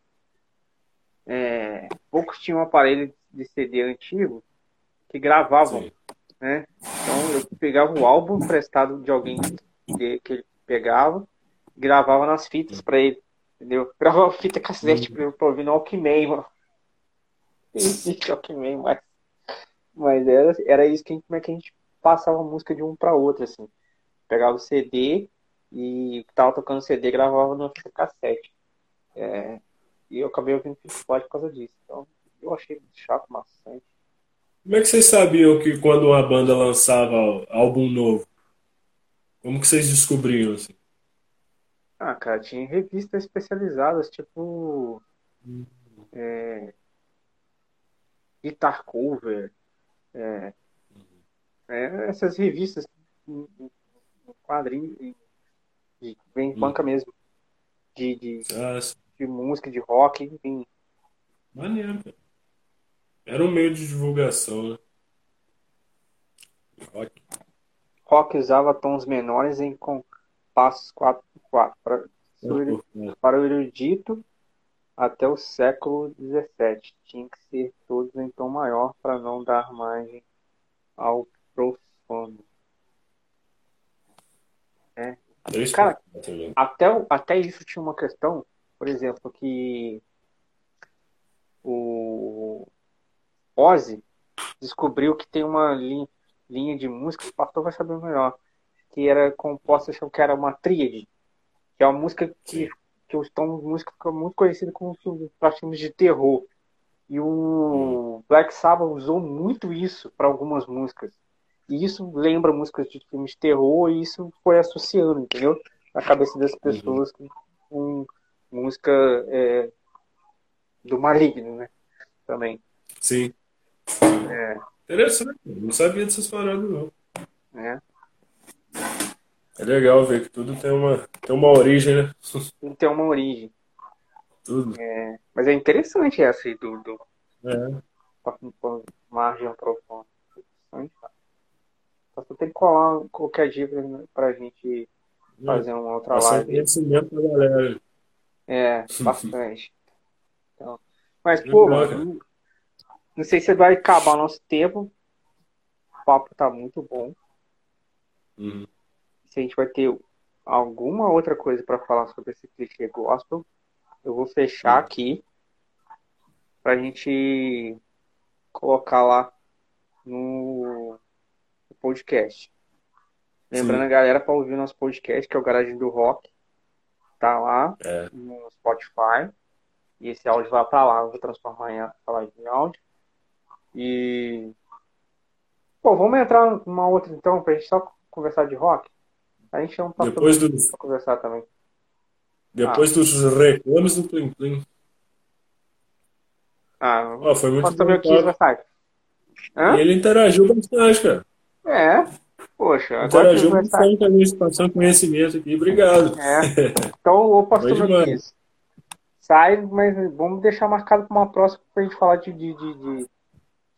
É, poucos tinham um aparelho de CD antigo que gravavam, Sim. né? Então eu pegava o álbum emprestado de alguém que, que ele pegava, gravava nas fitas para ele, entendeu? Gravava fita cassete uhum. pra, pra ouvir no Walkman, mano. Existe Walkman, mas, mas era, era isso que a gente, como é que a gente passava a música de um para outro, assim. Pegava o CD e tava tocando CD gravava no fita cassete. É, e eu acabei ouvindo Pink Floyd por causa disso. Então, eu achei chato, maçante. Como é que vocês sabiam que quando uma banda lançava álbum novo? Como que vocês descobriam assim? Ah, cara, tinha revistas especializadas, tipo. Hum. É, Guitar Cover. É, é, essas revistas em, quadrinhos, de, vem hum. banca mesmo. De, de, ah, de música, de rock, enfim. Maneiro, cara. Era um meio de divulgação, né? Rock. Rock usava tons menores em compassos 4x4 para, para o erudito até o século XVII. Tinha que ser todos em tom maior para não dar margem ao profano. É. Cara, até, até isso tinha uma questão, por exemplo, que o Ozzy descobriu que tem uma linha, linha de música, o pastor vai saber melhor, que era composta, que era uma tríade, que é uma música que, que os tons música fica muito conhecida como para filmes de terror. E o Black Sabbath usou muito isso para algumas músicas. E isso lembra músicas de filmes de terror e isso foi associando, entendeu? Na cabeça das uhum. pessoas com, com música é, do maligno, né? Também. Sim. É. Interessante, não sabia dessas paradas, não. É. É legal ver que tudo tem uma, tem uma origem, né? Tudo tem uma origem. Tudo. É, mas é interessante essa aí do. do é. Margem profunda. Só tem que colar qualquer dica pra gente é. fazer uma outra Passar live. conhecimento pra galera. É, bastante. Então, mas, pô, mano, não sei se vai acabar o nosso tempo. O papo tá muito bom. Uhum. Se a gente vai ter alguma outra coisa para falar sobre esse clichê gospel, eu vou fechar aqui pra gente colocar lá no, podcast. Lembrando Sim. a galera para ouvir o nosso podcast, que é o Garagem do Rock. Tá lá é. no Spotify. E esse áudio vai para lá. Eu vou transformar em live em áudio. E. Pô, vamos entrar numa outra então, pra gente só conversar de rock? A gente chama pra, Depois do... pra conversar também. Depois ah. dos reclames do Plim Plim. Ah, oh, foi muito bom. E ele interagiu bastante, cara. É. Poxa, interagiu bastante com a gente, passando conhecimento aqui. Obrigado. É. Então, o pastor Luiz, sai, mas vamos deixar marcado para uma próxima pra gente falar de, de, de, de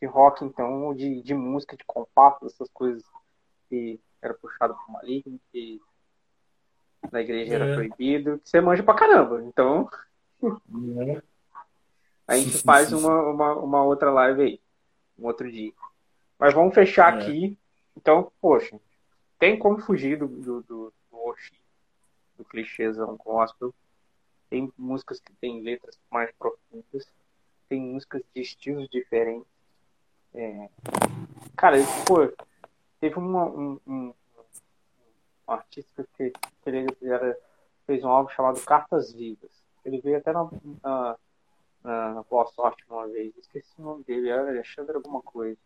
de rock, então, de, de música, de compacto, essas coisas que era puxado por maligno, que na igreja é. era proibido, que você manja pra caramba. Então, é. a gente faz uma, uma, uma, outra live aí, um outro dia. Mas vamos fechar é. aqui. Então, poxa, tem como fugir do, do, do, do, do clichêzão gospel. Tem músicas que têm letras mais profundas. Tem músicas de estilos diferentes é, cara, pô, teve uma, um, um, um, artista que, que ele era, fez um álbum chamado Cartas Vivas. Ele veio até na, na, na, Boa Sorte uma vez. Esqueci o nome dele, era Alexandre alguma coisa.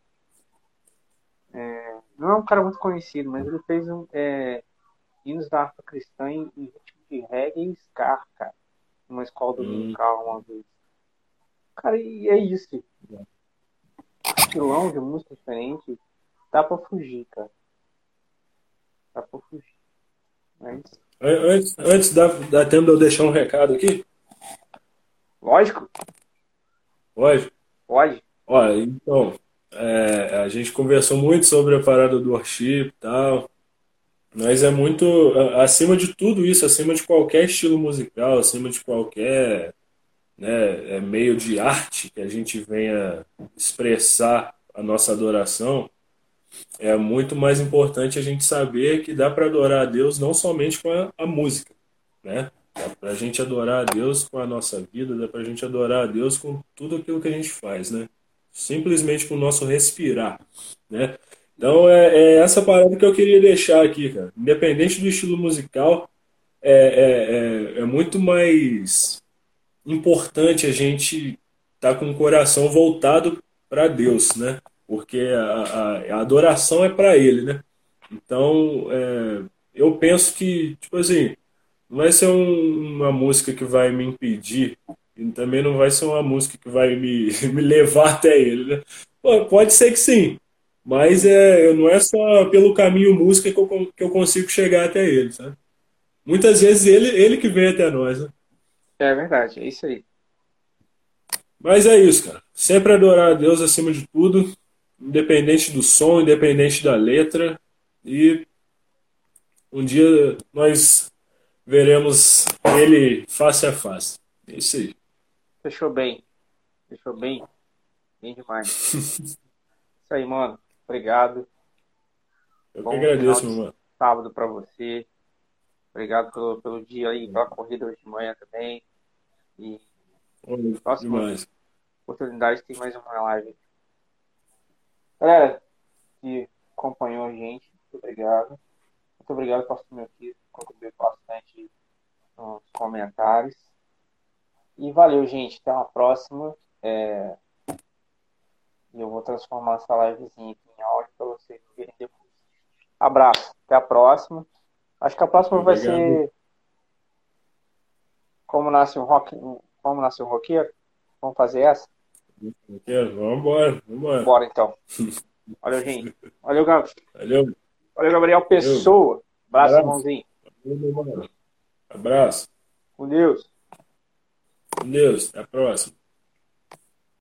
É, não é um cara muito conhecido, mas ele fez um, é, hinos da harpa cristã em, em ritmo de reggae e ska, cara. Numa escola dominical hum. uma vez. Cara, e é isso. Estilão de música diferente. Dá pra fugir, cara. Dá pra fugir. Mas... Antes, antes dá, dá tempo de eu deixar um recado aqui? Lógico. Pode? Pode. Olha, então, é, a gente conversou muito sobre a parada do worship e tal, mas é muito, acima de tudo isso, acima de qualquer estilo musical, acima de qualquer né, é meio de arte que a gente venha expressar a nossa adoração, é muito mais importante a gente saber que dá para adorar a Deus não somente com a, a música, né? Dá para a gente adorar a Deus com a nossa vida, dá para a gente adorar a Deus com tudo aquilo que a gente faz, né? Simplesmente com o nosso respirar, né? Então é, é essa parada que eu queria deixar aqui, cara. Independente do estilo musical, é, é, é, é muito mais importante a gente estar tá com o coração voltado para Deus, né? Porque a, a, a adoração é para Ele, né? Então, é, eu penso que, tipo assim, não vai ser um, uma música que vai me impedir e também não vai ser uma música que vai me, me levar até Ele, né? Pô, pode ser que sim, mas é, não é só pelo caminho música que eu, que eu consigo chegar até Ele, sabe? Muitas vezes ele, ele que vem até nós, né? É verdade, é isso aí. Mas é isso, cara. Sempre adorar a Deus acima de tudo, independente do som, independente da letra. E um dia nós veremos ele face a face. É isso aí. Fechou bem. Fechou bem. Bem demais. isso aí, mano. Obrigado. Eu Bom que agradeço, meu mano. Sábado para você. Obrigado pelo, pelo dia aí, pela corrida hoje de manhã também. E Olha, próxima demais. oportunidade tem mais uma live. Galera que acompanhou a gente, muito obrigado. Muito obrigado, pastor meu aqui, contribuiu bastante nos comentários. E valeu, gente. Até uma próxima. É... E eu vou transformar essa livezinha aqui em áudio para vocês verem depois. Abraço. Até a próxima. Acho que a próxima vai ser como nasce um rock, como nasce um roqueiro. Vamos fazer essa? Vamos embora, vamos embora. Bora então. Valeu, gente. Valeu, Gabriel. Valeu. Valeu, Gabriel Pessoa. Abraço, Abraço. irmãozinho. Valeu, Abraço. Com Deus. Com Deus. Até a próxima.